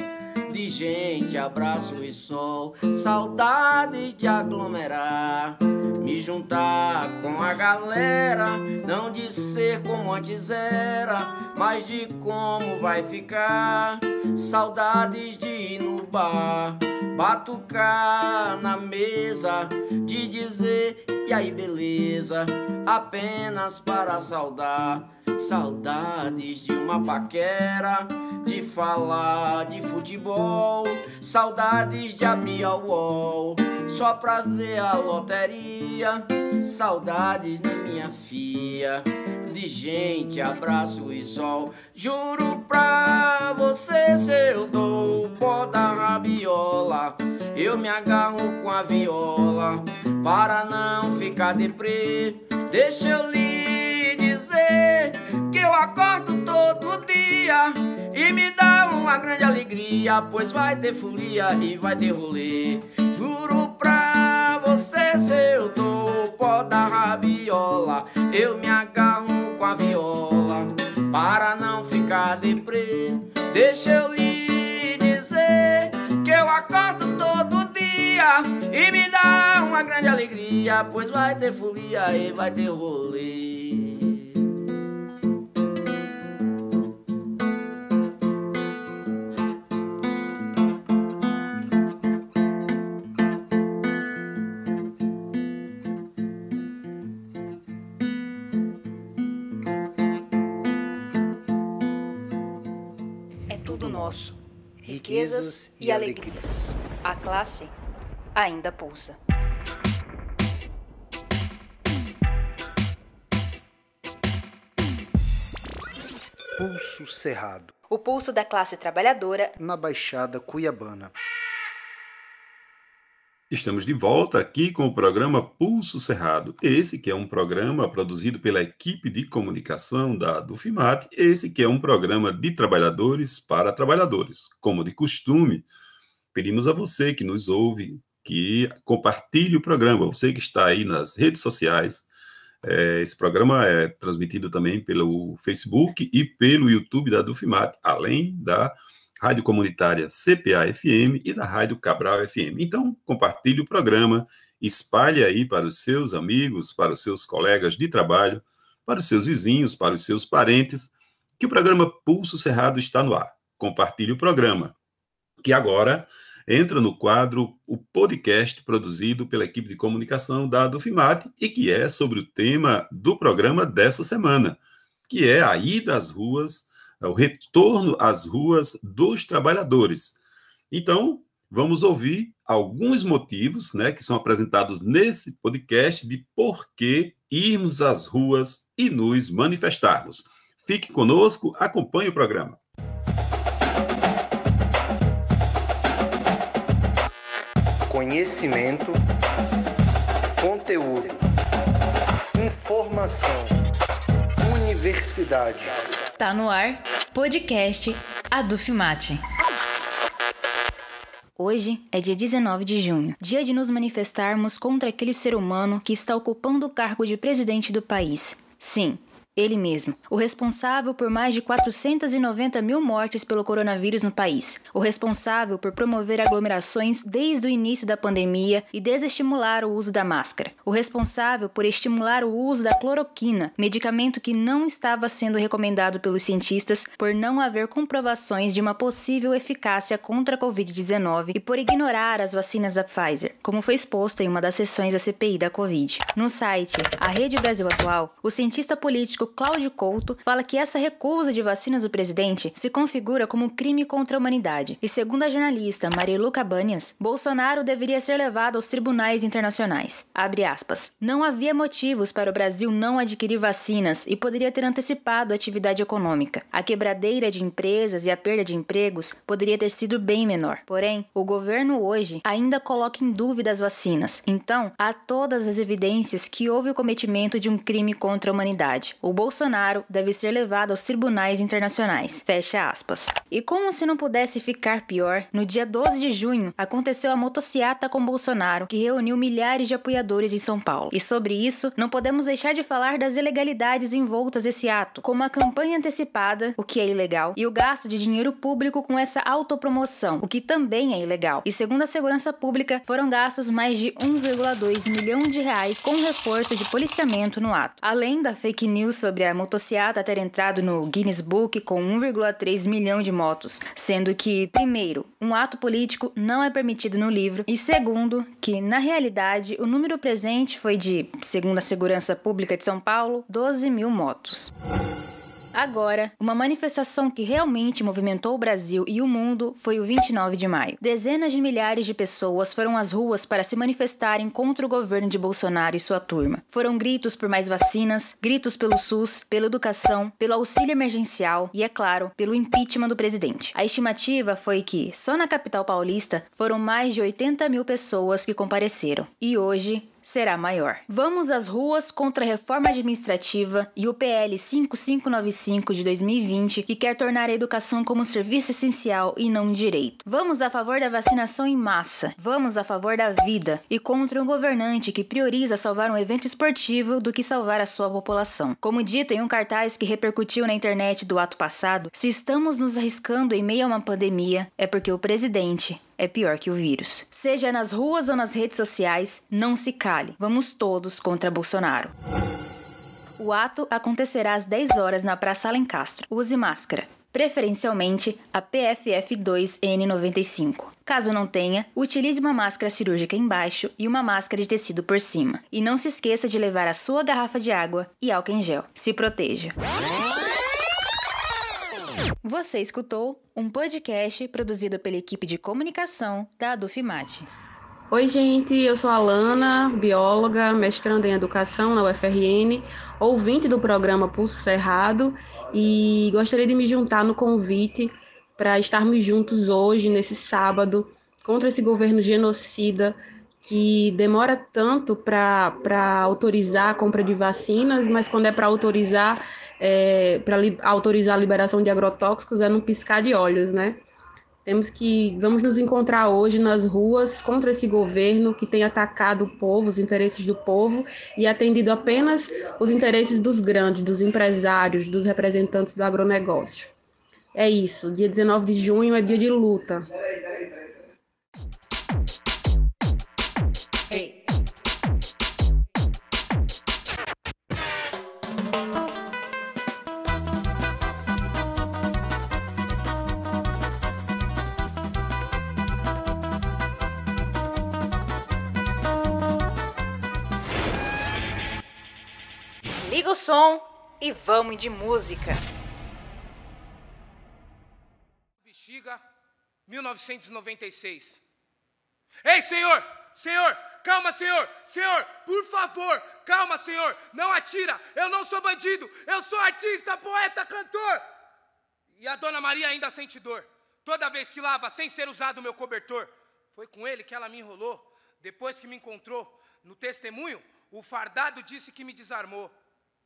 De gente, abraço e sol, saudades de aglomerar, me juntar com a galera, não de ser como antes era, mas de como vai ficar. Saudades de ir no bar, batucar na mesa, de dizer e aí beleza, apenas para saudar. Saudades de uma paquera, de falar de futebol, saudades de abrir a UOL só pra ver a loteria. Saudades da minha filha, de gente, abraço e sol. Juro pra você, se eu dou o pó da rabiola, eu me agarro com a viola para não ficar deprê. Deixa eu lhe dizer que eu acordo todo dia e me dá uma grande alegria, pois vai ter folia e vai ter rolê. Juro pra você, se eu dou o pó da rabiola, eu me agarro com a viola para não ficar deprê. Deixa eu lhe dizer que eu acordo todo dia e me dá uma grande alegria, pois vai ter folia e vai ter rolê. Riquezas e alegrias. A classe ainda pulsa. Pulso Cerrado, O pulso da classe trabalhadora na Baixada Cuiabana. Estamos de volta aqui com o programa Pulso Cerrado. Esse que é um programa produzido pela equipe de comunicação da Dufimat, esse que é um programa de trabalhadores para trabalhadores. Como de costume, pedimos a você que nos ouve que compartilhe o programa, você que está aí nas redes sociais, É, esse programa é transmitido também pelo Facebook e pelo YouTube da Dufimat, além da rádio comunitária CPA-FM e da rádio Cabral FM. Então, compartilhe o programa, espalhe aí para os seus amigos, para os seus colegas de trabalho, para os seus vizinhos, para os seus parentes, que o programa Pulso Cerrado está no ar. Compartilhe o programa, que agora entra no quadro o podcast produzido pela equipe de comunicação da Dufimat e que é sobre o tema do programa dessa semana, que é a ida às ruas, o retorno às ruas dos trabalhadores. Então, vamos ouvir alguns motivos, né, que são apresentados nesse podcast de por que irmos às ruas e nos manifestarmos. Fique conosco, acompanhe o programa. conhecimento, conteúdo, informação, universidade. Tá no ar, podcast Adufimate. Hoje é dia 19 de junho, dia de nos manifestarmos contra aquele ser humano que está ocupando o cargo de presidente do país. Sim, ele mesmo, o responsável por mais de 490 mil mortes pelo coronavírus no país, o responsável por promover aglomerações desde o início da pandemia e desestimular o uso da máscara, o responsável por estimular o uso da cloroquina, medicamento que não estava sendo recomendado pelos cientistas por não haver comprovações de uma possível eficácia contra a Covid-19 e por ignorar as vacinas da Pfizer, como foi exposto em uma das sessões da CPI da Covid. No site A Rede Brasil Atual, o cientista político Cláudio Couto fala que essa recusa de vacinas do presidente se configura como um crime contra a humanidade. E segundo a jornalista Marilu Cabanhas, Bolsonaro deveria ser levado aos tribunais internacionais. Abre aspas. Não havia motivos para o Brasil não adquirir vacinas e poderia ter antecipado a atividade econômica. A quebradeira de empresas e a perda de empregos poderia ter sido bem menor. Porém, o governo hoje ainda coloca em dúvida as vacinas. Então, há todas as evidências que houve o cometimento de um crime contra a humanidade. Bolsonaro deve ser levado aos tribunais internacionais. Fecha aspas. E como se não pudesse ficar pior, no dia 12 de junho aconteceu a motociata com Bolsonaro, que reuniu milhares de apoiadores em São Paulo. E sobre isso, não podemos deixar de falar das ilegalidades envoltas esse ato, como a campanha antecipada, o que é ilegal, e o gasto de dinheiro público com essa autopromoção, o que também é ilegal. E segundo a segurança pública, foram gastos mais de 1,2 milhão de reais com reforço de policiamento no ato. Além da fake news sobre a motociata ter entrado no Guinness Book com 1,3 milhão de motos, sendo que, primeiro, um ato político não é permitido no livro, e segundo, que na realidade o número presente foi de, segundo a Segurança Pública de São Paulo, 12 mil motos. Agora, uma manifestação que realmente movimentou o Brasil e o mundo foi o 29 de maio. Dezenas de milhares de pessoas foram às ruas para se manifestarem contra o governo de Bolsonaro e sua turma. Foram gritos por mais vacinas, gritos pelo SUS, pela educação, pelo auxílio emergencial e, é claro, pelo impeachment do presidente. A estimativa foi que, só na capital paulista, foram mais de 80 mil pessoas que compareceram. E hoje, será maior. Vamos às ruas contra a reforma administrativa e o PL 5595 de 2020, que quer tornar a educação como um serviço essencial e não um direito. Vamos a favor da vacinação em massa. Vamos a favor da vida e contra um governante que prioriza salvar um evento esportivo do que salvar a sua população. Como dito em um cartaz que repercutiu na internet do ato passado, se estamos nos arriscando em meio a uma pandemia, é porque o presidente é pior que o vírus. Seja nas ruas ou nas redes sociais, não se cale. Vamos todos contra Bolsonaro. O ato acontecerá às 10 horas na Praça Alencastro. Use máscara preferencialmente a PFF2N95. Caso não tenha, utilize uma máscara cirúrgica embaixo e uma máscara de tecido por cima. E não se esqueça de levar a sua garrafa de água e álcool em gel. Se proteja. Você escutou um podcast produzido pela equipe de comunicação da Adufimate. Oi, gente, eu sou a Lana, bióloga, mestrando em educação na UFRN, ouvinte do programa Pulso Cerrado e gostaria de me juntar no convite para estarmos juntos hoje, nesse sábado, contra esse governo genocida que demora tanto para autorizar a compra de vacinas, mas quando é para autorizar é, para autorizar a liberação de agrotóxicos é num piscar de olhos, né? Temos que vamos nos encontrar hoje nas ruas contra esse governo que tem atacado o povo, os interesses do povo e atendido apenas os interesses dos grandes, dos empresários, dos representantes do agronegócio. É isso. Dia 19 de junho é dia de luta. Som e vamos de música. Bexiga, 1996. Ei, senhor! Senhor! Calma, senhor! Senhor, por favor! Calma, senhor! Não atira! Eu não sou bandido! Eu sou artista, poeta, cantor! E a dona Maria ainda sente dor. Toda vez que lava sem ser usado o meu cobertor. Foi com ele que ela me enrolou. Depois que me encontrou no testemunho, o fardado disse que me desarmou.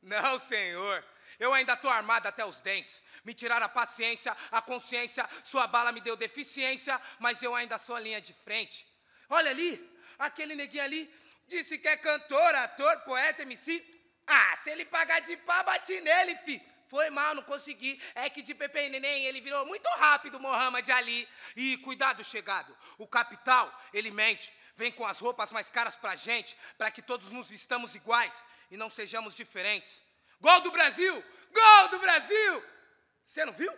Não, senhor. Eu ainda estou armado até os dentes. Me tiraram a paciência, a consciência, sua bala me deu deficiência, mas eu ainda sou a linha de frente. Olha ali, aquele neguinho ali, disse que é cantor, ator, poeta, MC. Ah, se ele pagar de pá, bate nele, fi. Foi mal, não consegui. É que de Pepe Neném ele virou muito rápido, Mohamed Ali. E cuidado, chegado. O capital, ele mente. Vem com as roupas mais caras pra gente, para que todos nos vistamos iguais e não sejamos diferentes. Gol do Brasil! Gol do Brasil! Você não viu?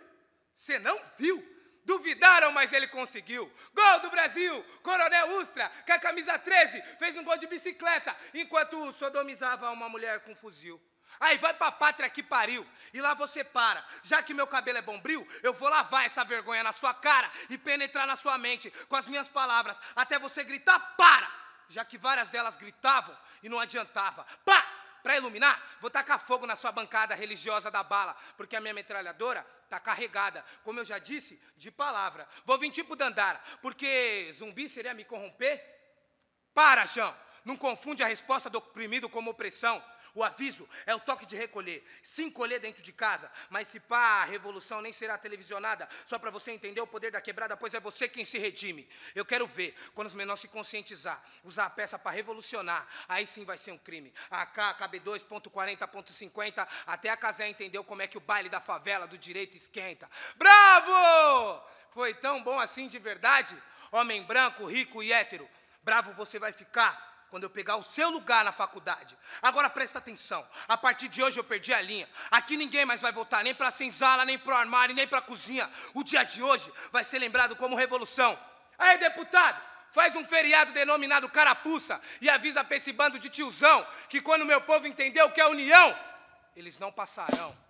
Você não viu? Duvidaram, mas ele conseguiu. Gol do Brasil! Coronel Ustra, com a camisa 13, fez um gol de bicicleta, enquanto sodomizava uma mulher com fuzil. Aí vai pra pátria que pariu, e lá você para. Já que meu cabelo é bombril, eu vou lavar essa vergonha na sua cara e penetrar na sua mente com as minhas palavras, até você gritar para! Já que várias delas gritavam e não adiantava. Pá! Para iluminar, vou tacar fogo na sua bancada religiosa da bala, porque a minha metralhadora tá carregada, como eu já disse, de palavra. Vou vir tipo Dandara, porque zumbi seria me corromper? Para, João! Não confunde a resposta do oprimido como opressão. O aviso é o toque de recolher. Se encolher dentro de casa, mas se pá, a revolução nem será televisionada, só para você entender o poder da quebrada, pois é você quem se redime. Eu quero ver, quando os menores se conscientizar, usar a peça para revolucionar, aí sim vai ser um crime. AK, KB2.40.50, até a Casé entendeu como é que o baile da favela do direito esquenta. Bravo! Foi tão bom assim de verdade? Homem branco, rico e hétero. Bravo você vai ficar quando eu pegar o seu lugar na faculdade. Agora presta atenção. A partir de hoje eu perdi a linha. Aqui ninguém mais vai voltar nem para senzala, nem pro armário, nem para cozinha. O dia de hoje vai ser lembrado como revolução. Aí, deputado, faz um feriado denominado carapuça e avisa pra esse bando de tiozão que quando meu povo entender o que é união, eles não passarão.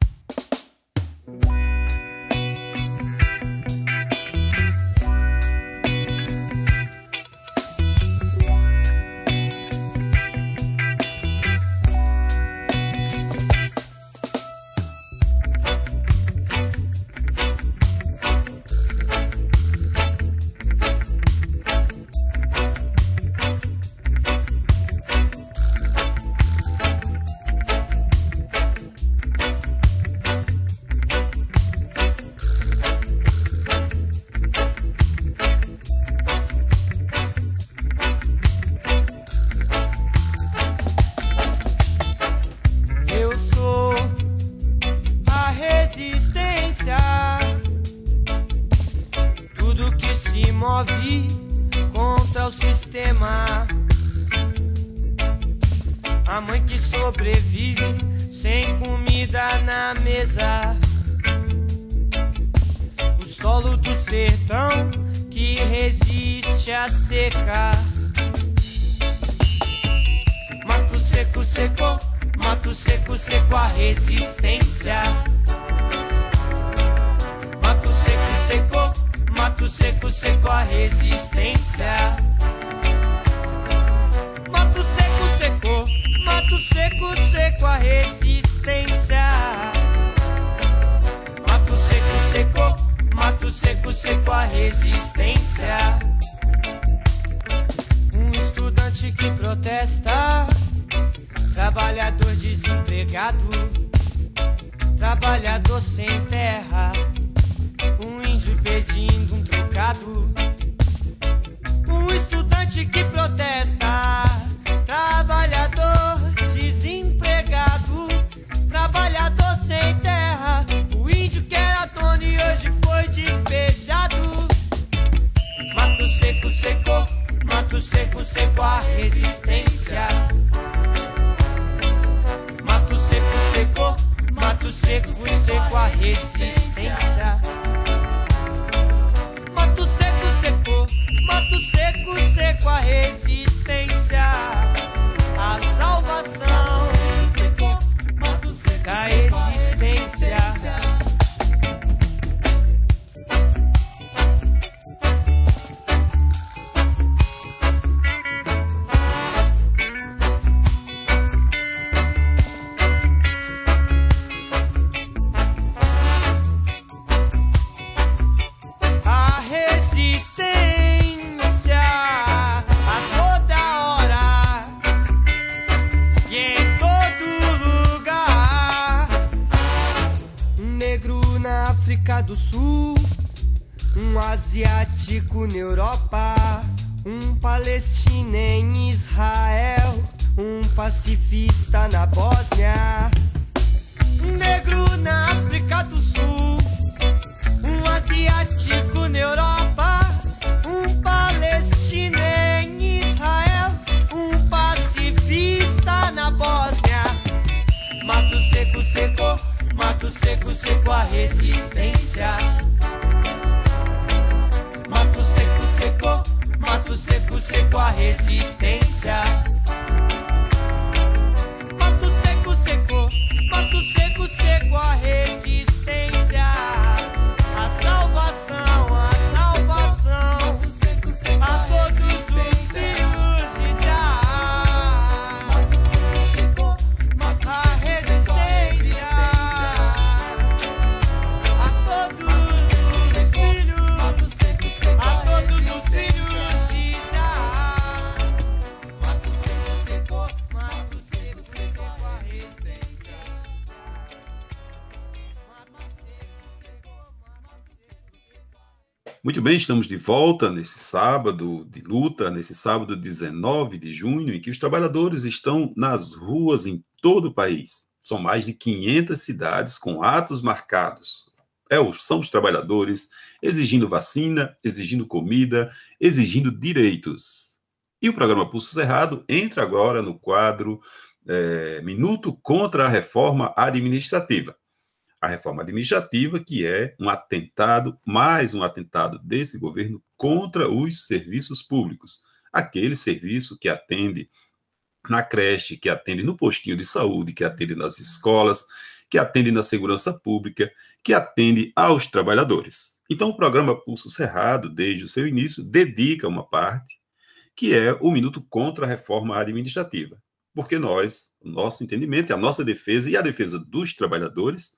Bem, estamos de volta nesse sábado de luta, nesse sábado 19 de junho, em que os trabalhadores estão nas ruas em todo o país. São mais de 500 cidades com atos marcados. É, são os trabalhadores exigindo vacina, exigindo comida, exigindo direitos. E o programa Pulso Cerrado entra agora no quadro eh, Minuto contra a Reforma Administrativa a reforma administrativa, que é um atentado, mais um atentado desse governo contra os serviços públicos. Aquele serviço que atende na creche, que atende no postinho de saúde, que atende nas escolas, que atende na segurança pública, que atende aos trabalhadores. Então, o programa Pulso Cerrado, desde o seu início, dedica uma parte que é o minuto contra a reforma administrativa. Porque nós, o nosso entendimento, a nossa defesa e a defesa dos trabalhadores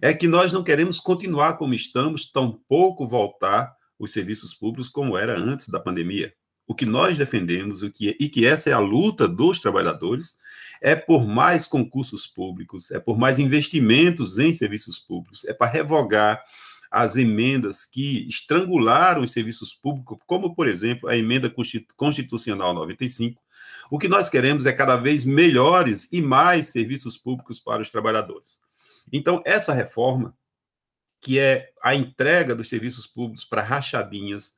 é que nós não queremos continuar como estamos, tampouco voltar os serviços públicos como era antes da pandemia. O que nós defendemos o que, e que essa é a luta dos trabalhadores é por mais concursos públicos, é por mais investimentos em serviços públicos, é para revogar as emendas que estrangularam os serviços públicos, como, por exemplo, a emenda constitucional 95. O que nós queremos é cada vez melhores e mais serviços públicos para os trabalhadores. Então, essa reforma, que é a entrega dos serviços públicos para rachadinhas,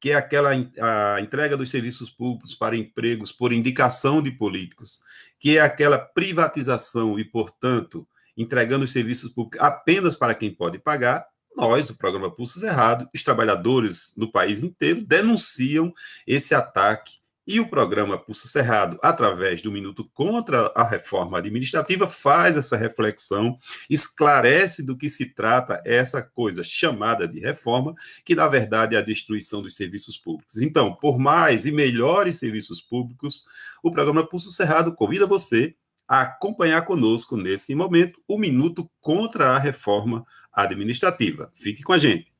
que é aquela a entrega dos serviços públicos para empregos por indicação de políticos, que é aquela privatização e, portanto, entregando os serviços públicos apenas para quem pode pagar, nós, do programa Pulsos Errado, os trabalhadores no país inteiro denunciam esse ataque e o programa Pulso Cerrado, através do Minuto contra a Reforma Administrativa, faz essa reflexão, esclarece do que se trata essa coisa chamada de reforma, que na verdade é a destruição dos serviços públicos. Então, por mais e melhores serviços públicos, o programa Pulso Cerrado convida você a acompanhar conosco nesse momento o Minuto contra a Reforma Administrativa. Fique com a gente.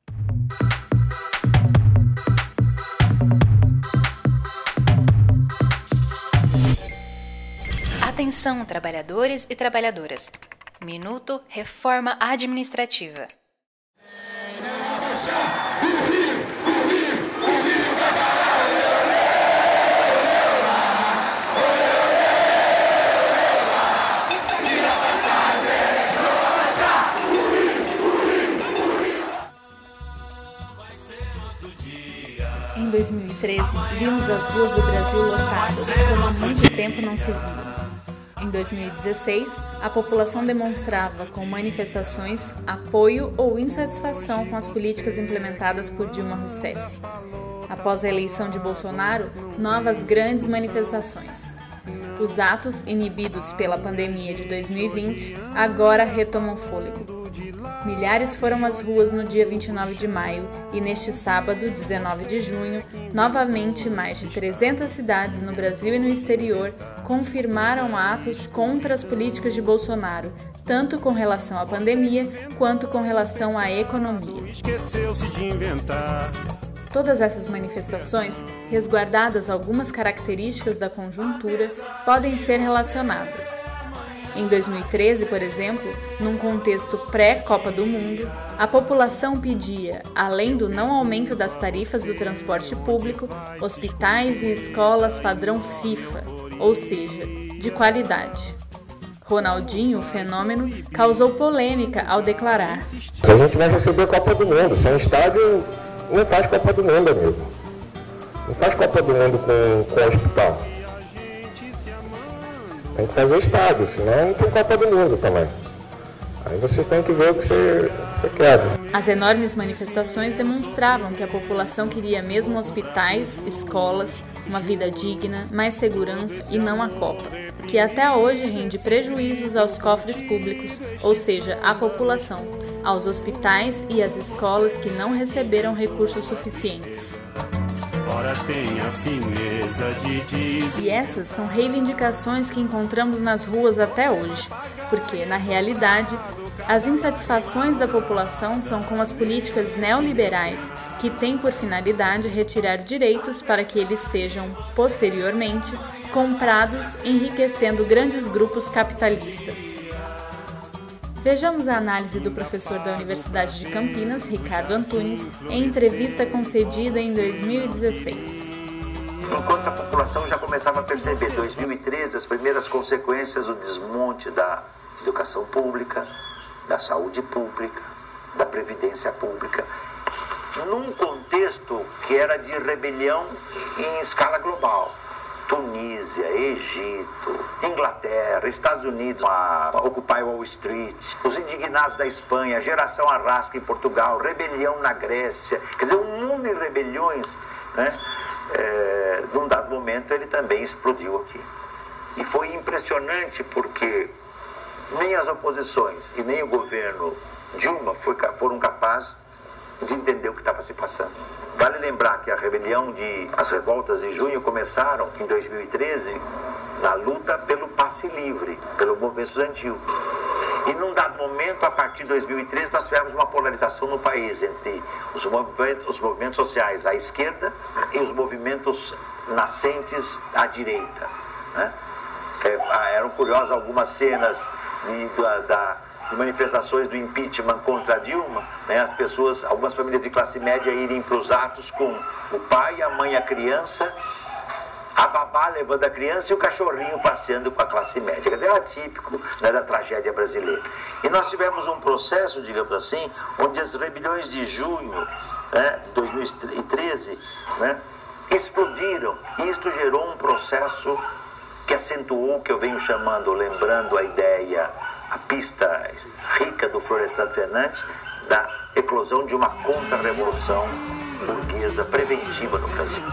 Atenção, trabalhadores e trabalhadoras. Minuto Reforma Administrativa. Em 2013, vimos as ruas do Brasil lotadas, como há muito tempo não se viu. Em 2016, a população demonstrava com manifestações apoio ou insatisfação com as políticas implementadas por Dilma Rousseff. Após a eleição de Bolsonaro, novas grandes manifestações. Os atos inibidos pela pandemia de 2020 agora retomam fôlego. Milhares foram às ruas no dia 29 de maio e neste sábado, 19 de junho, novamente mais de 300 cidades no Brasil e no exterior confirmaram atos contra as políticas de Bolsonaro, tanto com relação à pandemia quanto com relação à economia. Todas essas manifestações, resguardadas algumas características da conjuntura, podem ser relacionadas. Em 2013, por exemplo, num contexto pré-Copa do Mundo, a população pedia, além do não aumento das tarifas do transporte público, hospitais e escolas padrão FIFA, ou seja, de qualidade. Ronaldinho, o fenômeno, causou polêmica ao declarar: A gente vai receber a Copa do Mundo. Sem estádio, não faz Copa do Mundo, amigo. Não faz Copa do Mundo com, com hospital. Tem que fazer estádio, senão não tem Copa do Mundo também. Aí vocês têm que ver o que você, você quer. As enormes manifestações demonstravam que a população queria mesmo hospitais, escolas, uma vida digna, mais segurança e não a Copa, que até hoje rende prejuízos aos cofres públicos, ou seja, à população, aos hospitais e às escolas que não receberam recursos suficientes. Ora tem a fineza de dizer. E essas são reivindicações que encontramos nas ruas até hoje, porque, na realidade, as insatisfações da população são com as políticas neoliberais, que têm por finalidade retirar direitos para que eles sejam, posteriormente, comprados, enriquecendo grandes grupos capitalistas. Vejamos a análise do professor da Universidade de Campinas, Ricardo Antunes, em entrevista concedida em 2016. Enquanto a população já começava a perceber, 2013, as primeiras consequências do desmonte da educação pública, da saúde pública, da previdência pública, num contexto que era de rebelião em escala global. Tunísia, Egito, Inglaterra, Estados Unidos, a Occupy Wall Street, os indignados da Espanha, geração Arrasca em Portugal, rebelião na Grécia, quer dizer, um mundo de rebeliões, né? É, num dado momento ele também explodiu aqui. E foi impressionante porque nem as oposições e nem o governo Dilma foram capazes de entender o que estava se passando. Vale lembrar que a rebelião de as revoltas de junho começaram em 2013 na luta pelo passe livre, pelo movimento estudantil. E num dado momento, a partir de 2013, nós tivemos uma polarização no país entre os movimentos, os movimentos sociais à esquerda e os movimentos nascentes à direita. Né? Eram curiosas algumas cenas de, da, da de manifestações do impeachment contra Dilma, né, as pessoas, algumas famílias de classe média irem para os atos com o pai, a mãe, a criança, a babá levando a criança e o cachorrinho passeando com a classe média. Era típico né, da tragédia brasileira. E nós tivemos um processo, digamos assim, onde as rebeliões de junho né, de 2013 né, explodiram. E isto gerou um processo que acentuou o que eu venho chamando, lembrando a ideia a pista rica do Florestan Fernandes da eclosão de uma contra-revolução burguesa preventiva no Brasil.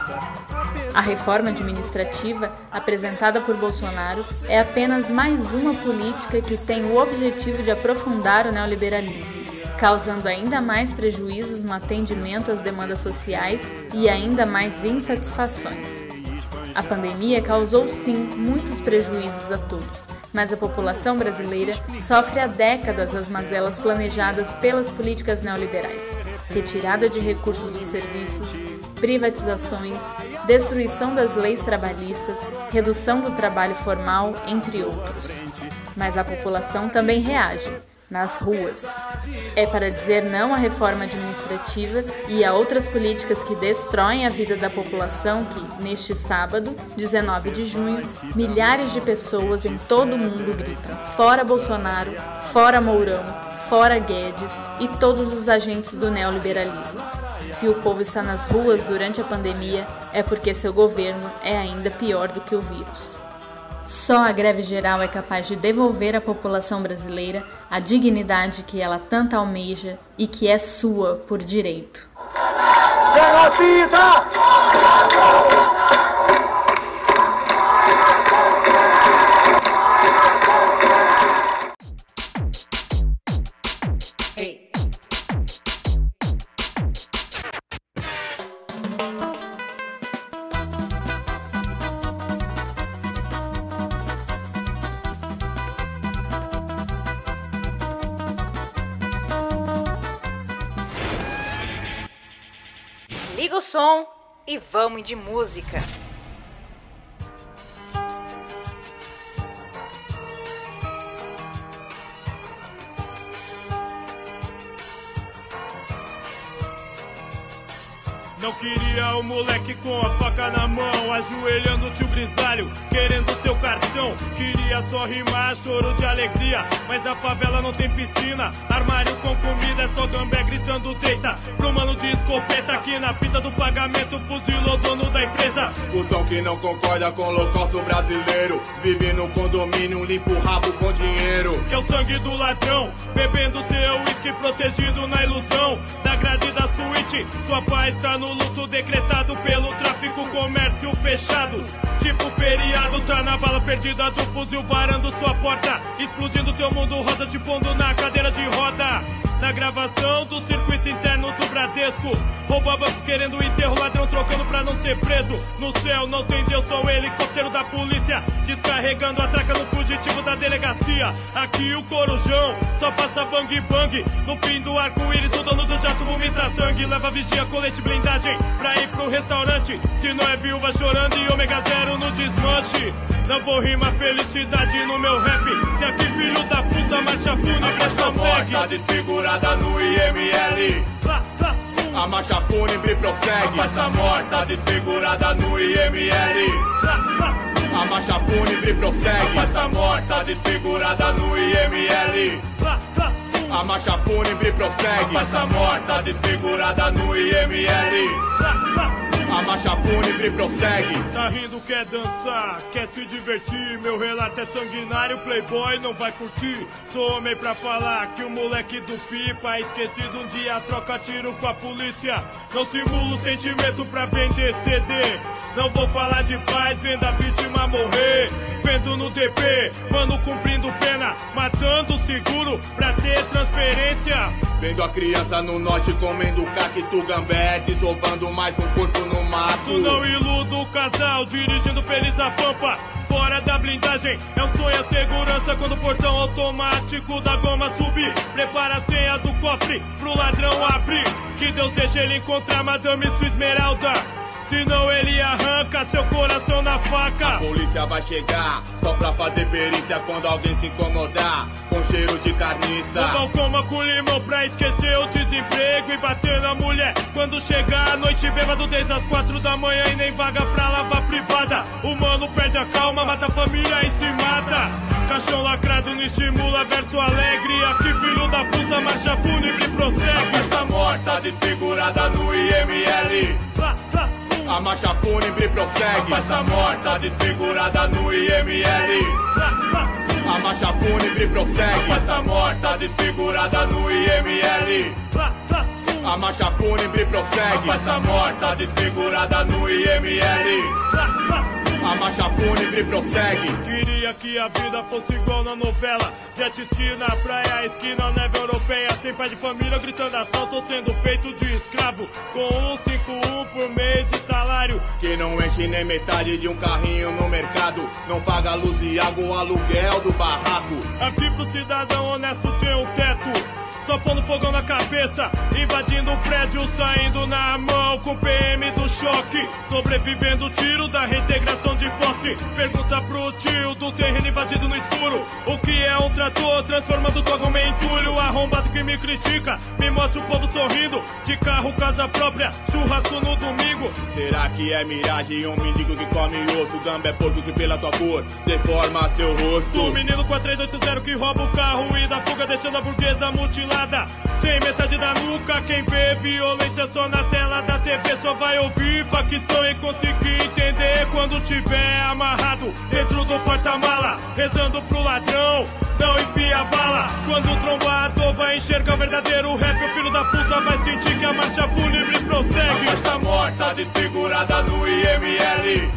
A reforma administrativa apresentada por Bolsonaro é apenas mais uma política que tem o objetivo de aprofundar o neoliberalismo, causando ainda mais prejuízos no atendimento às demandas sociais e ainda mais insatisfações. A pandemia causou sim muitos prejuízos a todos, mas a população brasileira sofre há décadas as mazelas planejadas pelas políticas neoliberais: retirada de recursos dos serviços, privatizações, destruição das leis trabalhistas, redução do trabalho formal, entre outros. Mas a população também reage. Nas ruas. É para dizer não à reforma administrativa e a outras políticas que destroem a vida da população que, neste sábado, 19 de junho, milhares de pessoas em todo o mundo gritam: fora Bolsonaro, fora Mourão, fora Guedes e todos os agentes do neoliberalismo. Se o povo está nas ruas durante a pandemia, é porque seu governo é ainda pior do que o vírus. Só a greve geral é capaz de devolver à população brasileira a dignidade que ela tanto almeja e que é sua por direito. Genocida! E vamos de música. Não queria o moleque com a faca na mão, ajoelhando o tio grisalho, querendo seu cartão. Queria só rimar, choro de alegria, mas a favela não tem piscina. Armário com comida, é só gambé gritando deita. Pro mano de escopeta aqui na fita do pagamento, fuzilou dono da empresa. Cusão que não concorda com o holocausto brasileiro. Vive no condomínio, limpa o rabo com dinheiro. Que é o sangue do ladrão, bebendo seu uísque protegido na ilusão da grade da suíte. Sua paz tá no luto decretado pelo tráfico, comércio fechado. Tipo feriado, tá na bala perdida do fuzil varando sua porta. Explodindo teu mundo rosa, te pondo na cadeira de roda. Na gravação do circuito interno do Bradesco. Rouba banco querendo enterro, ladrão trocando pra não ser preso. No céu não tem Deus, só o helicóptero da polícia. Descarregando a traca no fugitivo da delegacia. Aqui o corujão só passa bang bang. No fim do arco-íris, o dono do jato vomita sangue. Leva vigia, colete, blindagem pra ir pro restaurante. Se não é viúva chorando e ômega zero no desmanche. Não vou rimar felicidade no meu rap. Se aqui filho da puta marcha fúnebre Esta morta consegue. Desfigurada no IML. A marcha fúnebre prossegue. A pasta morta desfigurada no IML. A marcha fúnebre prossegue. A pasta morta desfigurada no IML. A marcha fúnebre prossegue. A pasta morta desfigurada no IML. A marcha fúnebre prossegue. Tá rindo, quer dançar, quer se divertir. Meu relato é sanguinário, playboy não vai curtir. Sou homem pra falar que o moleque do pipa, esquecido um dia, troca tiro com a polícia. Não simulo sentimento pra vender CD. Não vou falar de paz, vendo a vítima morrer. Vendo no DP, mano cumprindo pena, matando seguro pra ter transferência. Vendo a criança no norte comendo cacto gambé, desovando mais um corpo no mato. Não iluda o casal, dirigindo feliz a pampa. Fora da blindagem, é um sonho a segurança quando o portão automático da goma subir. Prepara a senha do cofre pro ladrão abrir. Que Deus deixe ele encontrar Madame sua esmeralda. Senão ele arranca seu coração na faca. A polícia vai chegar só pra fazer perícia quando alguém se incomodar com cheiro de carniça. No balcão com limão pra esquecer o desemprego e bater na mulher. Quando chegar a noite bêbado desde as quatro da manhã e nem vaga pra lavar privada. O mano perde a calma, mata a família e se mata. Caixão lacrado não estimula verso alegre. Aqui filho da puta, marcha fúnebre prossegue. A festa morta desfigurada no IML. A marcha fúnebre prossegue. A festa morta desfigurada no IML. A marcha fúnebre prossegue. A festa morta desfigurada no IML. A marcha fúnebre prossegue. A festa morta desfigurada no IML. A marcha fúnebre prossegue. Queria que a vida fosse igual na novela. Jet ski na praia, esquina neve europeia. Sem pai de família gritando assalto, sendo feito de escravo. Com 151 por mês de salário. Que não enche nem metade de um carrinho no mercado. Não paga luz e água, o aluguel do barraco. Aqui pro cidadão honesto tem um teto. só pondo fogão na cabeça. Invadindo o prédio, saindo na mão com PM do choque. Sobrevivendo o tiro da reintegração de posse. Pergunta pro tio do terreno invadido no escuro: O que é um trator transformando goma em entulho? Arrombado que me critica, me mostra o povo sorrindo. De carro, casa própria, churrasco no domingo. Será que é miragem um mendigo que come osso? Gamba é porco que pela tua cor deforma seu rosto. O menino com a 380 que rouba o carro e dá fuga, deixando a burguesa mutilada. Sem metade da nuca, quem vê violência só na tela da TV só vai ouvir facção e conseguir entender quando tiver amarrado dentro do porta-mala, rezando pro ladrão. Não enfia bala quando o trombador vai enxergar o verdadeiro rap. O filho da puta vai sentir que a marcha fúnebre prossegue. A está morta, desfigurada no IML.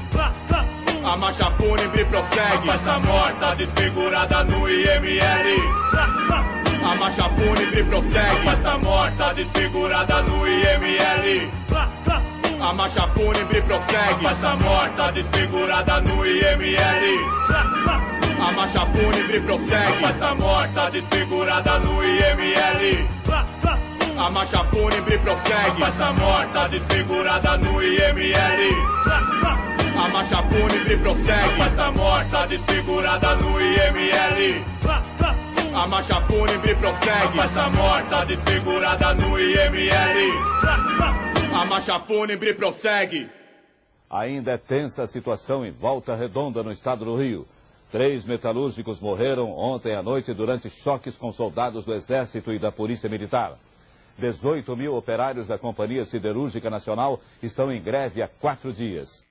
A marcha fúnebre prossegue. A está morta, desfigurada no IML. A marcha fúnebre prossegue. A está morta, desfigurada no IML. A marcha fúnebre prossegue. A está morta, desfigurada no IML. A marcha fúnebre prossegue. A está morta, desfigurada no IML. A marcha fúnebre prossegue. A está morta, desfigurada no IML. A marcha fúnebre prossegue. A está morta, desfigurada no IML. A marcha fúnebre prossegue. A está morta, desfigurada no IML. A marcha fúnebre prossegue. Ainda é tensa a situação em Volta Redonda, no estado do Rio. Três metalúrgicos morreram ontem à noite durante choques com soldados do Exército e da Polícia Militar. 18 mil operários da Companhia Siderúrgica Nacional estão em greve há quatro dias.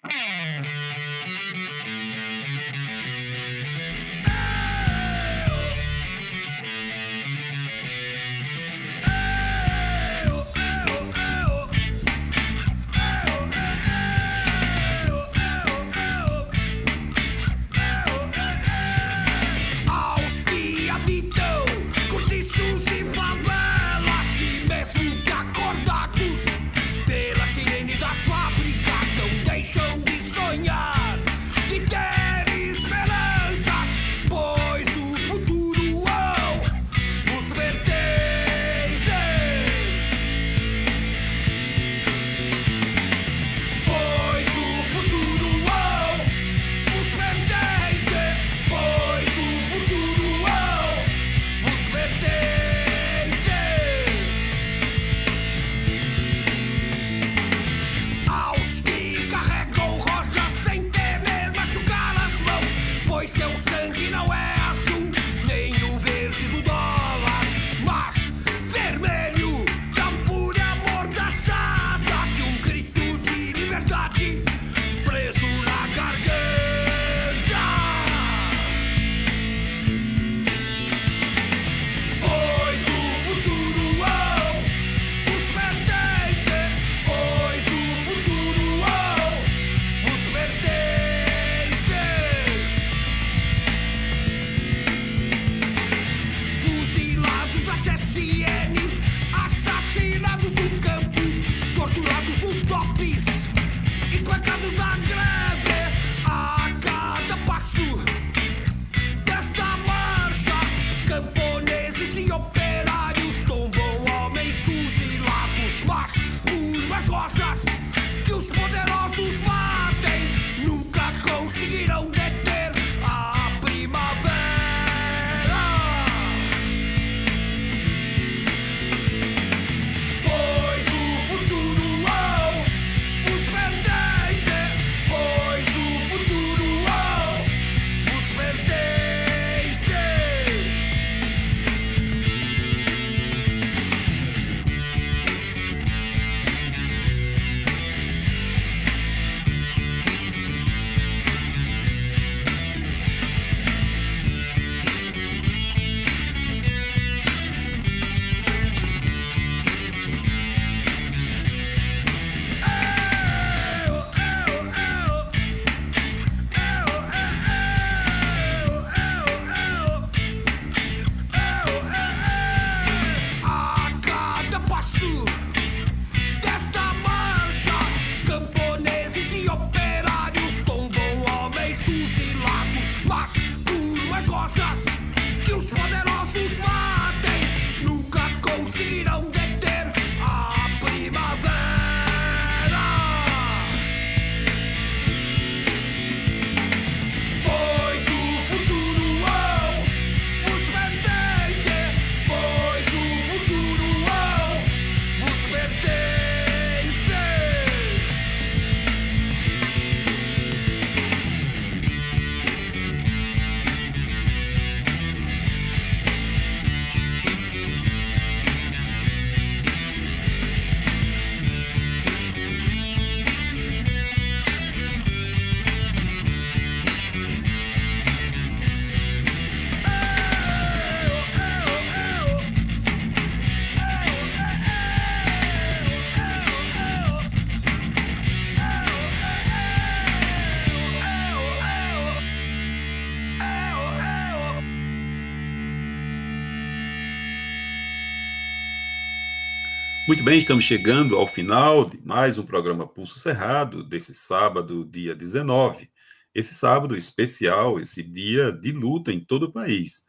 Muito bem, estamos chegando ao final de mais um programa Pulso Cerrado, desse sábado, dia 19. Esse sábado especial, esse dia de luta em todo o país.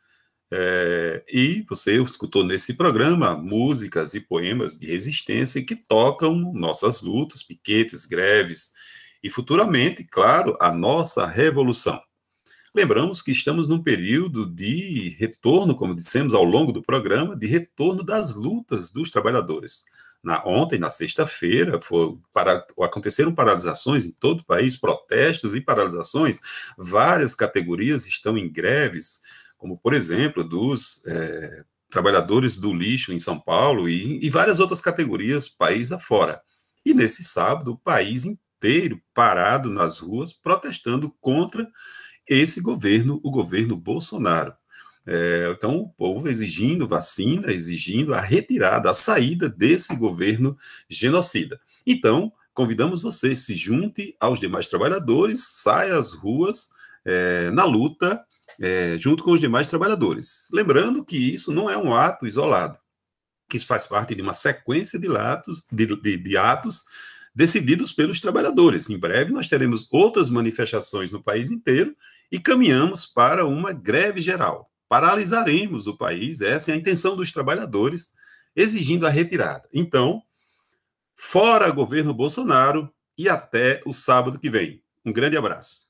É, e você escutou nesse programa músicas e poemas de resistência que tocam nossas lutas, piquetes, greves e futuramente, claro, a nossa revolução. Lembramos que estamos num período de retorno, como dissemos ao longo do programa, de retorno das lutas dos trabalhadores. Na, ontem, na sexta-feira, para, aconteceram paralisações em todo o país, protestos e paralisações. Várias categorias estão em greves, como, por exemplo, dos é, trabalhadores do lixo em São Paulo e, e várias outras categorias, país afora. E nesse sábado, o país inteiro parado nas ruas, protestando contra esse governo, o governo Bolsonaro. É, então, o povo exigindo vacina, exigindo a retirada, a saída desse governo genocida. Então, convidamos você, se junte aos demais trabalhadores, saia às ruas é, na luta é, junto com os demais trabalhadores. Lembrando que isso não é um ato isolado, que isso faz parte de uma sequência de, atos, de, de, de atos decididos pelos trabalhadores. Em breve nós teremos outras manifestações no país inteiro e caminhamos para uma greve geral. Paralisaremos o país, essa é a intenção dos trabalhadores, exigindo a retirada. Então, fora governo Bolsonaro e até o sábado que vem. Um grande abraço.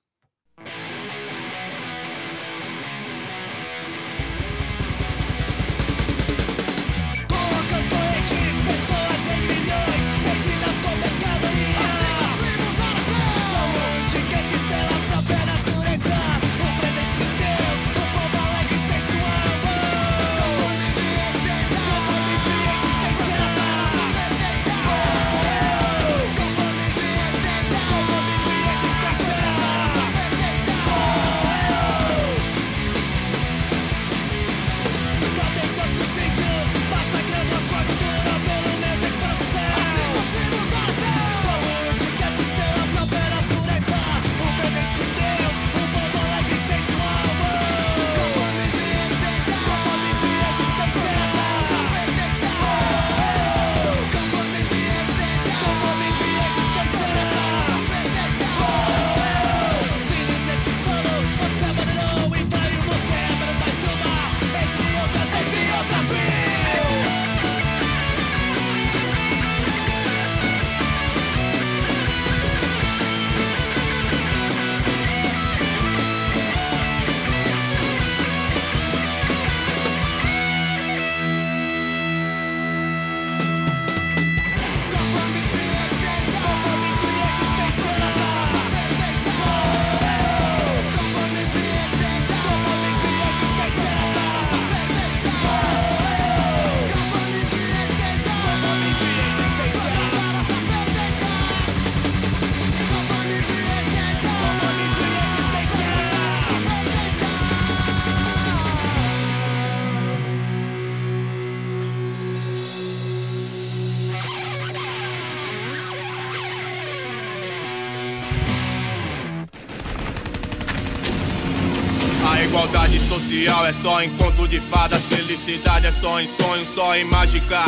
É só encontro de fadas, felicidade é só em sonho, só em mágica.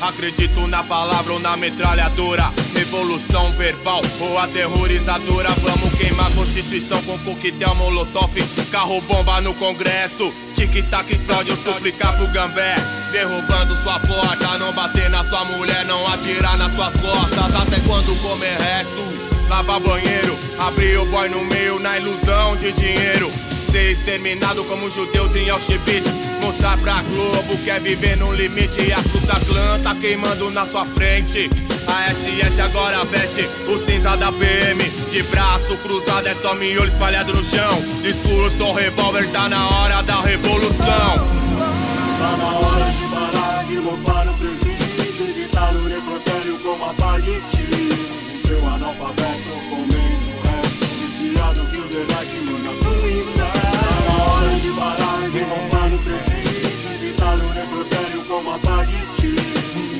Acredito na palavra ou na metralhadora. Revolução verbal ou aterrorizadora. Vamos queimar a Constituição com coquetel molotov. Carro bomba no Congresso. Tic-tac explode, eu suplicar pro Gambé. Derrubando sua porta. Não bater na sua mulher, não atirar nas suas costas. Até quando comer resto. Lavar banheiro, abrir o boy no meio na ilusão de dinheiro ser exterminado como judeus em Auschwitz. Mostrar pra Globo que é viver no limite. A cruz da clã tá queimando na sua frente. A SS agora veste o cinza da PM. De braço cruzado é só miolo espalhado no chão. Discurso revólver, tá na hora da revolução. Tá na hora de parar de mofar no presídio. Evitar o necrotério como a palhete. Seu analfabeto comendo o resto. Viciado que o The de parar de roubar no presídio Evitar o necrotério como a Bagiti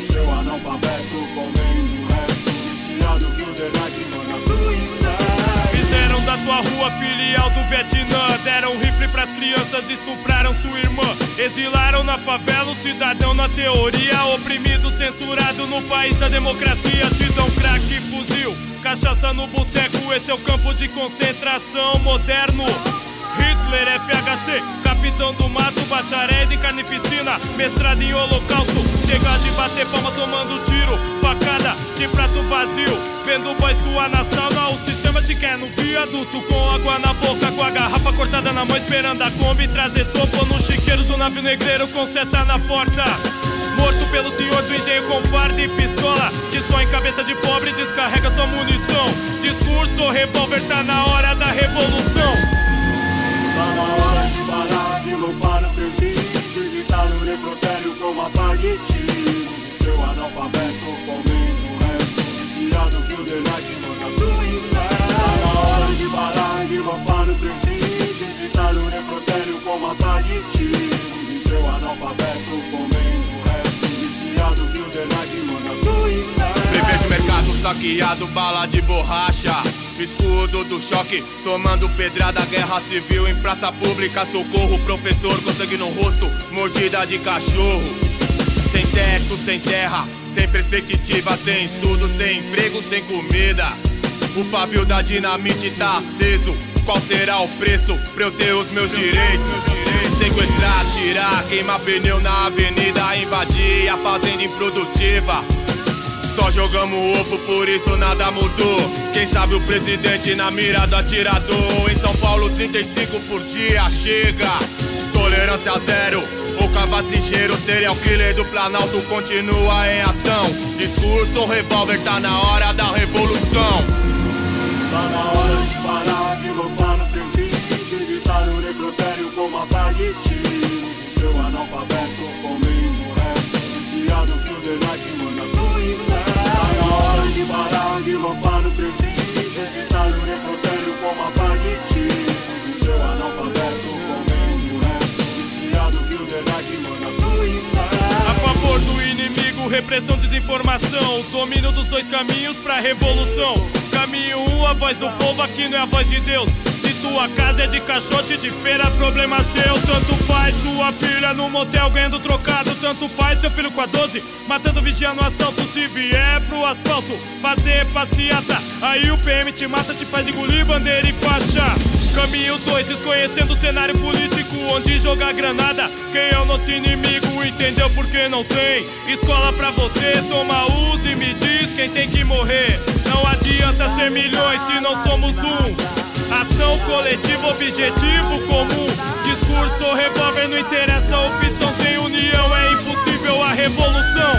Seu analfabeto comendo o resto Viciado que o Denak manda pro inferno Fizeram da tua rua filial do Vietnã Deram rifle pras crianças, estupraram sua irmã. Exilaram na favela o cidadão na teoria. Oprimido, censurado no país da democracia. Te dão crack e fuzil, cachaça no boteco. Esse é o campo de concentração moderno. Hitler, FHC, capitão do mato, bacharel em carnificina, mestrado em holocausto. Chega de bater palma tomando tiro, facada de prato vazio. Vendo o boy suar na sala, o sistema te quer no viaduto. Com água na boca, com a garrafa cortada na mão, esperando a Kombi trazer sopa no chiqueiro do navio negreiro com seta na porta. Morto pelo senhor do engenho com farda e pistola Que só em cabeça de pobre descarrega sua munição Discurso, revólver, tá na hora da revolução Tá na hora de parar de loupar no presídio Digitar no necrotério com de tiro Seu analfabeto comendo o resto Viciado que o Delac manda pro inferno. Tá na hora de parar de loupar no presídio Digitar no necrotério com de tiro Seu analfabeto comendo o resto Viciado que o Delac manda pro inferno. Prevejo mercado saqueado, bala de borracha. Escudo do choque, tomando pedrada, guerra civil em praça pública. Socorro, professor com sangue no rosto, mordida de cachorro. Sem teto, sem terra, sem perspectiva, sem estudo, sem emprego, sem comida. O pavio da dinamite tá aceso. Qual será o preço pra eu ter os meus direitos? Sequestrar, tirar, queimar pneu na avenida, invadir a fazenda improdutiva. Só jogamos ovo, por isso nada mudou. Quem sabe o presidente na mira do atirador. Em São Paulo, 35 por dia chega. Tolerância zero. O cava trincheiro, serial killer do Planalto continua em ação. Discurso, revólver, tá na hora da revolução. Tá na hora de parar de louvar no presídio Digitar no necrotério com uma pá de tiro Seu analfabeto comendo o resto Viciado que o inferno Tá de parar de louvar no presídio Digitar no necrotério com uma pá de tiro Seu analfabeto comendo o resto Viciado que o Delac manda pro inferno. A favor do inimigo, repressão, desinformação. Domínio dos dois caminhos pra revolução. Caminho um, a voz do povo, aqui não é a voz de Deus. Tua casa é de caixote de feira, problema seu. Tanto faz sua filha no motel ganhando trocado. Tanto faz seu filho com a 12, matando vigia no assalto. Se vier pro asfalto, fazer passeata. Aí o PM te mata, te faz engolir bandeira e faixa. Caminho 2, desconhecendo o cenário político Onde jogar granada, quem é o nosso inimigo Entendeu porque não tem Escola pra você, toma uso e me diz quem tem que morrer Não adianta ser milhões se não somos um Ação coletiva, objetivo comum. Discurso, revólver, não interessa opção Sem união. É impossível a revolução.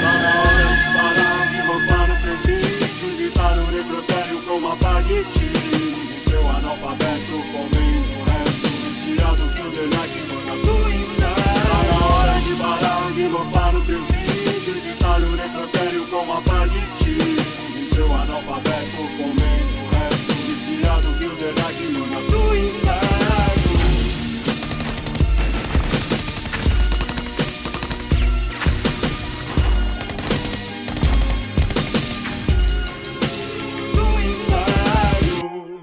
Tá na hora de parar de roubar no presídio Digitar no necrotério com uma de tiro Seu analfabeto comendo o resto Viciado que o Delac manda pro inferno. Tá na hora de parar de roubar no presídio Digitar no necrotério com uma de tiro Seu analfabeto comendo like you